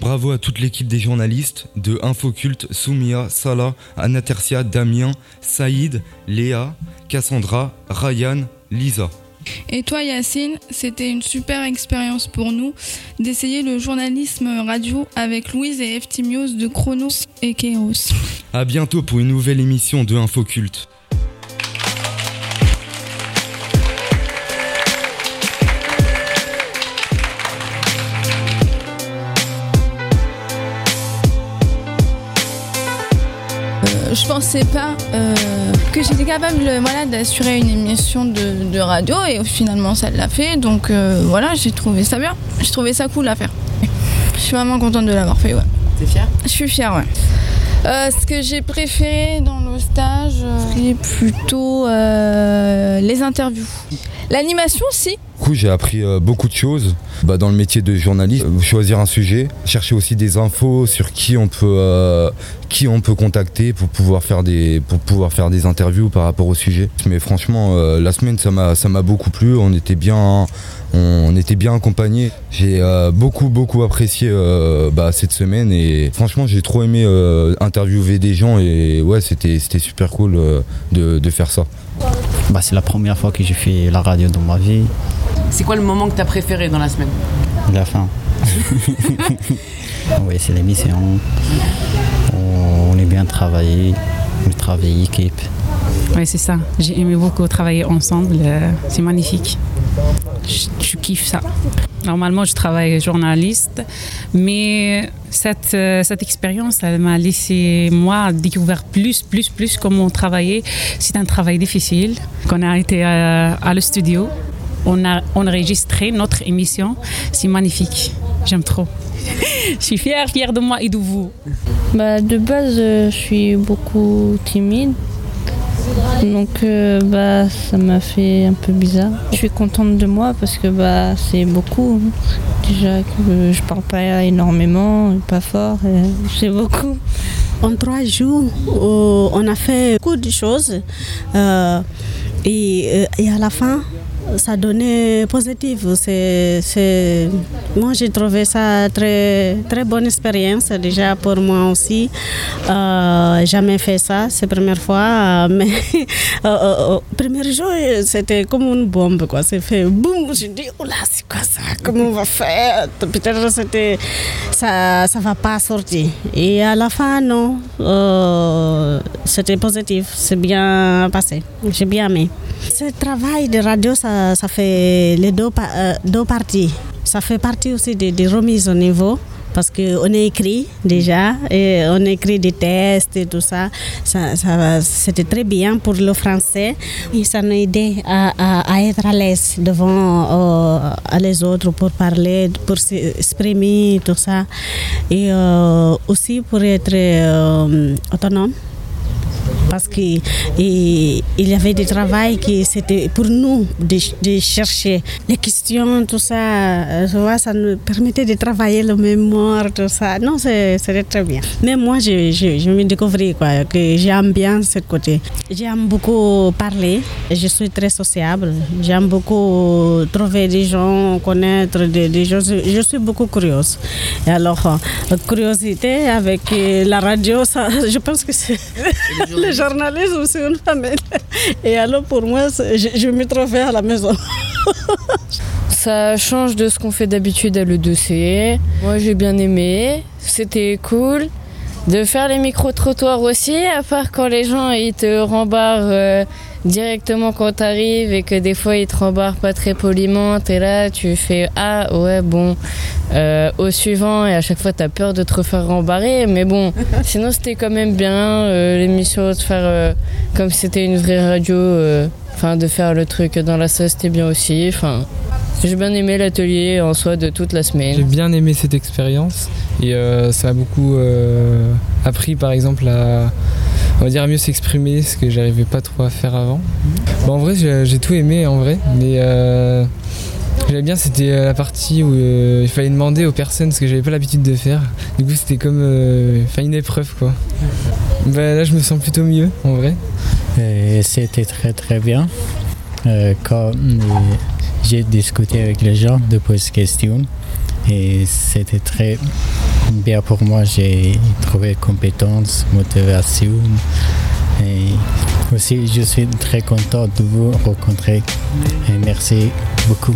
Bravo à toute l'équipe des journalistes de Infoculte, Soumia, Salah, Anatercia, Damien, Saïd, Léa, Cassandra, Ryan, Lisa. Et toi Yacine, c'était une super expérience pour nous d'essayer le journalisme radio avec Louise et Eftimios de Chronos et Kéros. À bientôt pour une nouvelle émission de Infoculte. Je pensais pas euh, que j'étais capable voilà, d'assurer une émission de, de, radio et finalement ça l'a fait. Donc euh, voilà, j'ai trouvé ça bien. J'ai trouvé ça cool à faire. Je suis vraiment contente de l'avoir fait. Ouais. T'es fière? Je suis fière, ouais. Euh, ce que j'ai préféré dans le stage, c'est plutôt les interviews. L'animation, si. J'ai appris euh, beaucoup de choses bah, dans le métier de journaliste. Euh, choisir un sujet, chercher aussi des infos sur qui on peut, euh, qui on peut contacter pour pouvoir faire des, pour pouvoir faire des interviews par rapport au sujet. Mais franchement, la semaine, ça m'a, beaucoup plu. On était bien, on était bien accompagnés. J'ai beaucoup, beaucoup apprécié bah, cette semaine et franchement, j'ai trop aimé interviewer des gens et ouais, c'était, super cool de faire ça. Bah, c'est la première fois que j'ai fait la radio dans ma vie. C'est quoi le moment que t'as préféré dans la semaine La fin. (laughs) oui, c'est l'émission. On est bien travaillé, on travaille équipe. Oui, c'est ça. J'ai aimé beaucoup travailler ensemble. euh, C'est magnifique. Je, je kiffe ça. Normalement, je travaille journaliste, mais cette, euh, cette expérience, elle m'a laissé, moi, découvrir plus, plus, plus comment travailler. C'est un travail difficile. Qu'on a été à le studio, on a enregistré notre émission. C'est magnifique. J'aime trop. (laughs) je suis fière, fière de moi et de vous. Bah, de base, euh, je suis beaucoup timide. Donc euh, bah ça m'a fait un peu bizarre. Je suis contente de moi parce que bah c'est beaucoup. Déjà que je parle pas énormément, pas fort, (laughs) c'est beaucoup. En trois jours, euh, on a fait beaucoup de choses euh, et à la fin, ça donnait positif. C'est, moi, j'ai trouvé ça très, très bonne expérience déjà pour moi aussi. Euh, jamais fait ça, c'est la première fois. Mais (laughs) euh, euh, premier jour, c'était comme une bombe. Quoi. C'est fait boum. Je dis, oh là, c'est quoi ça? Comment on va faire? Peut-être c'était, ça ne va pas sortir. Et à la fin, non. c'était positif. C'est bien passé. J'ai bien aimé. Ce travail de radio, ça, ça fait les deux, euh, deux parties. Ça fait partie aussi des, remises au niveau parce qu'on écrit déjà, et on écrit des tests et tout ça. ça, C'était très bien pour le français et ça nous aidé à, à, être à l'aise devant euh, les autres pour parler, pour s'exprimer, tout ça. Et euh, aussi pour être euh, autonome parce qu'il y avait des travaux qui c'était pour nous de, chercher les questions, tout ça. Euh, ça nous permettait de travailler le mémoire, tout ça. Non, c'était très bien. Mais moi, je, je, me découvrais quoi, que j'aime bien ce côté. J'aime beaucoup parler, je suis très sociable. J'aime beaucoup trouver des gens, connaître des, gens. Je suis beaucoup curieuse. Et alors, euh, curiosité avec la radio, ça, (laughs) je pense que c'est (laughs) journalisme, c'est une famille. Et alors pour moi, je, je me trouvais à la maison. (laughs) Ça change de ce qu'on fait d'habitude à l'E2C. Moi j'ai bien aimé, c'était cool. De faire les micro-trottoirs aussi, à part quand les gens ils te rembarrent euh, directement quand t'arrives et que des fois ils te rembarrent pas très poliment, t'es là, tu fais ah ouais bon euh, au suivant et à chaque fois t'as peur de te refaire rembarrer, mais bon (laughs) sinon c'était quand même bien euh, l'émission de faire comme c'était une vraie radio, enfin de faire le truc dans la salle c'était bien aussi, enfin j'ai bien aimé l'atelier en soi de toute la semaine. J'ai bien aimé cette expérience et euh, ça a beaucoup euh, appris par exemple à, on va dire, mieux s'exprimer, ce que j'arrivais pas trop à faire avant. en vrai, j'ai tout aimé en vrai, mais euh, j'aimais bien, c'était la partie où il fallait demander aux personnes ce que j'avais pas l'habitude de faire. Du coup, c'était comme une épreuve quoi. Bah, là, je me sens plutôt mieux en vrai. C'était très très bien. quand j'ai discuté avec les gens de poser questions et c'était très bien pour moi. J'ai trouvé compétence, motivation et aussi je suis très content de vous rencontrer et merci beaucoup.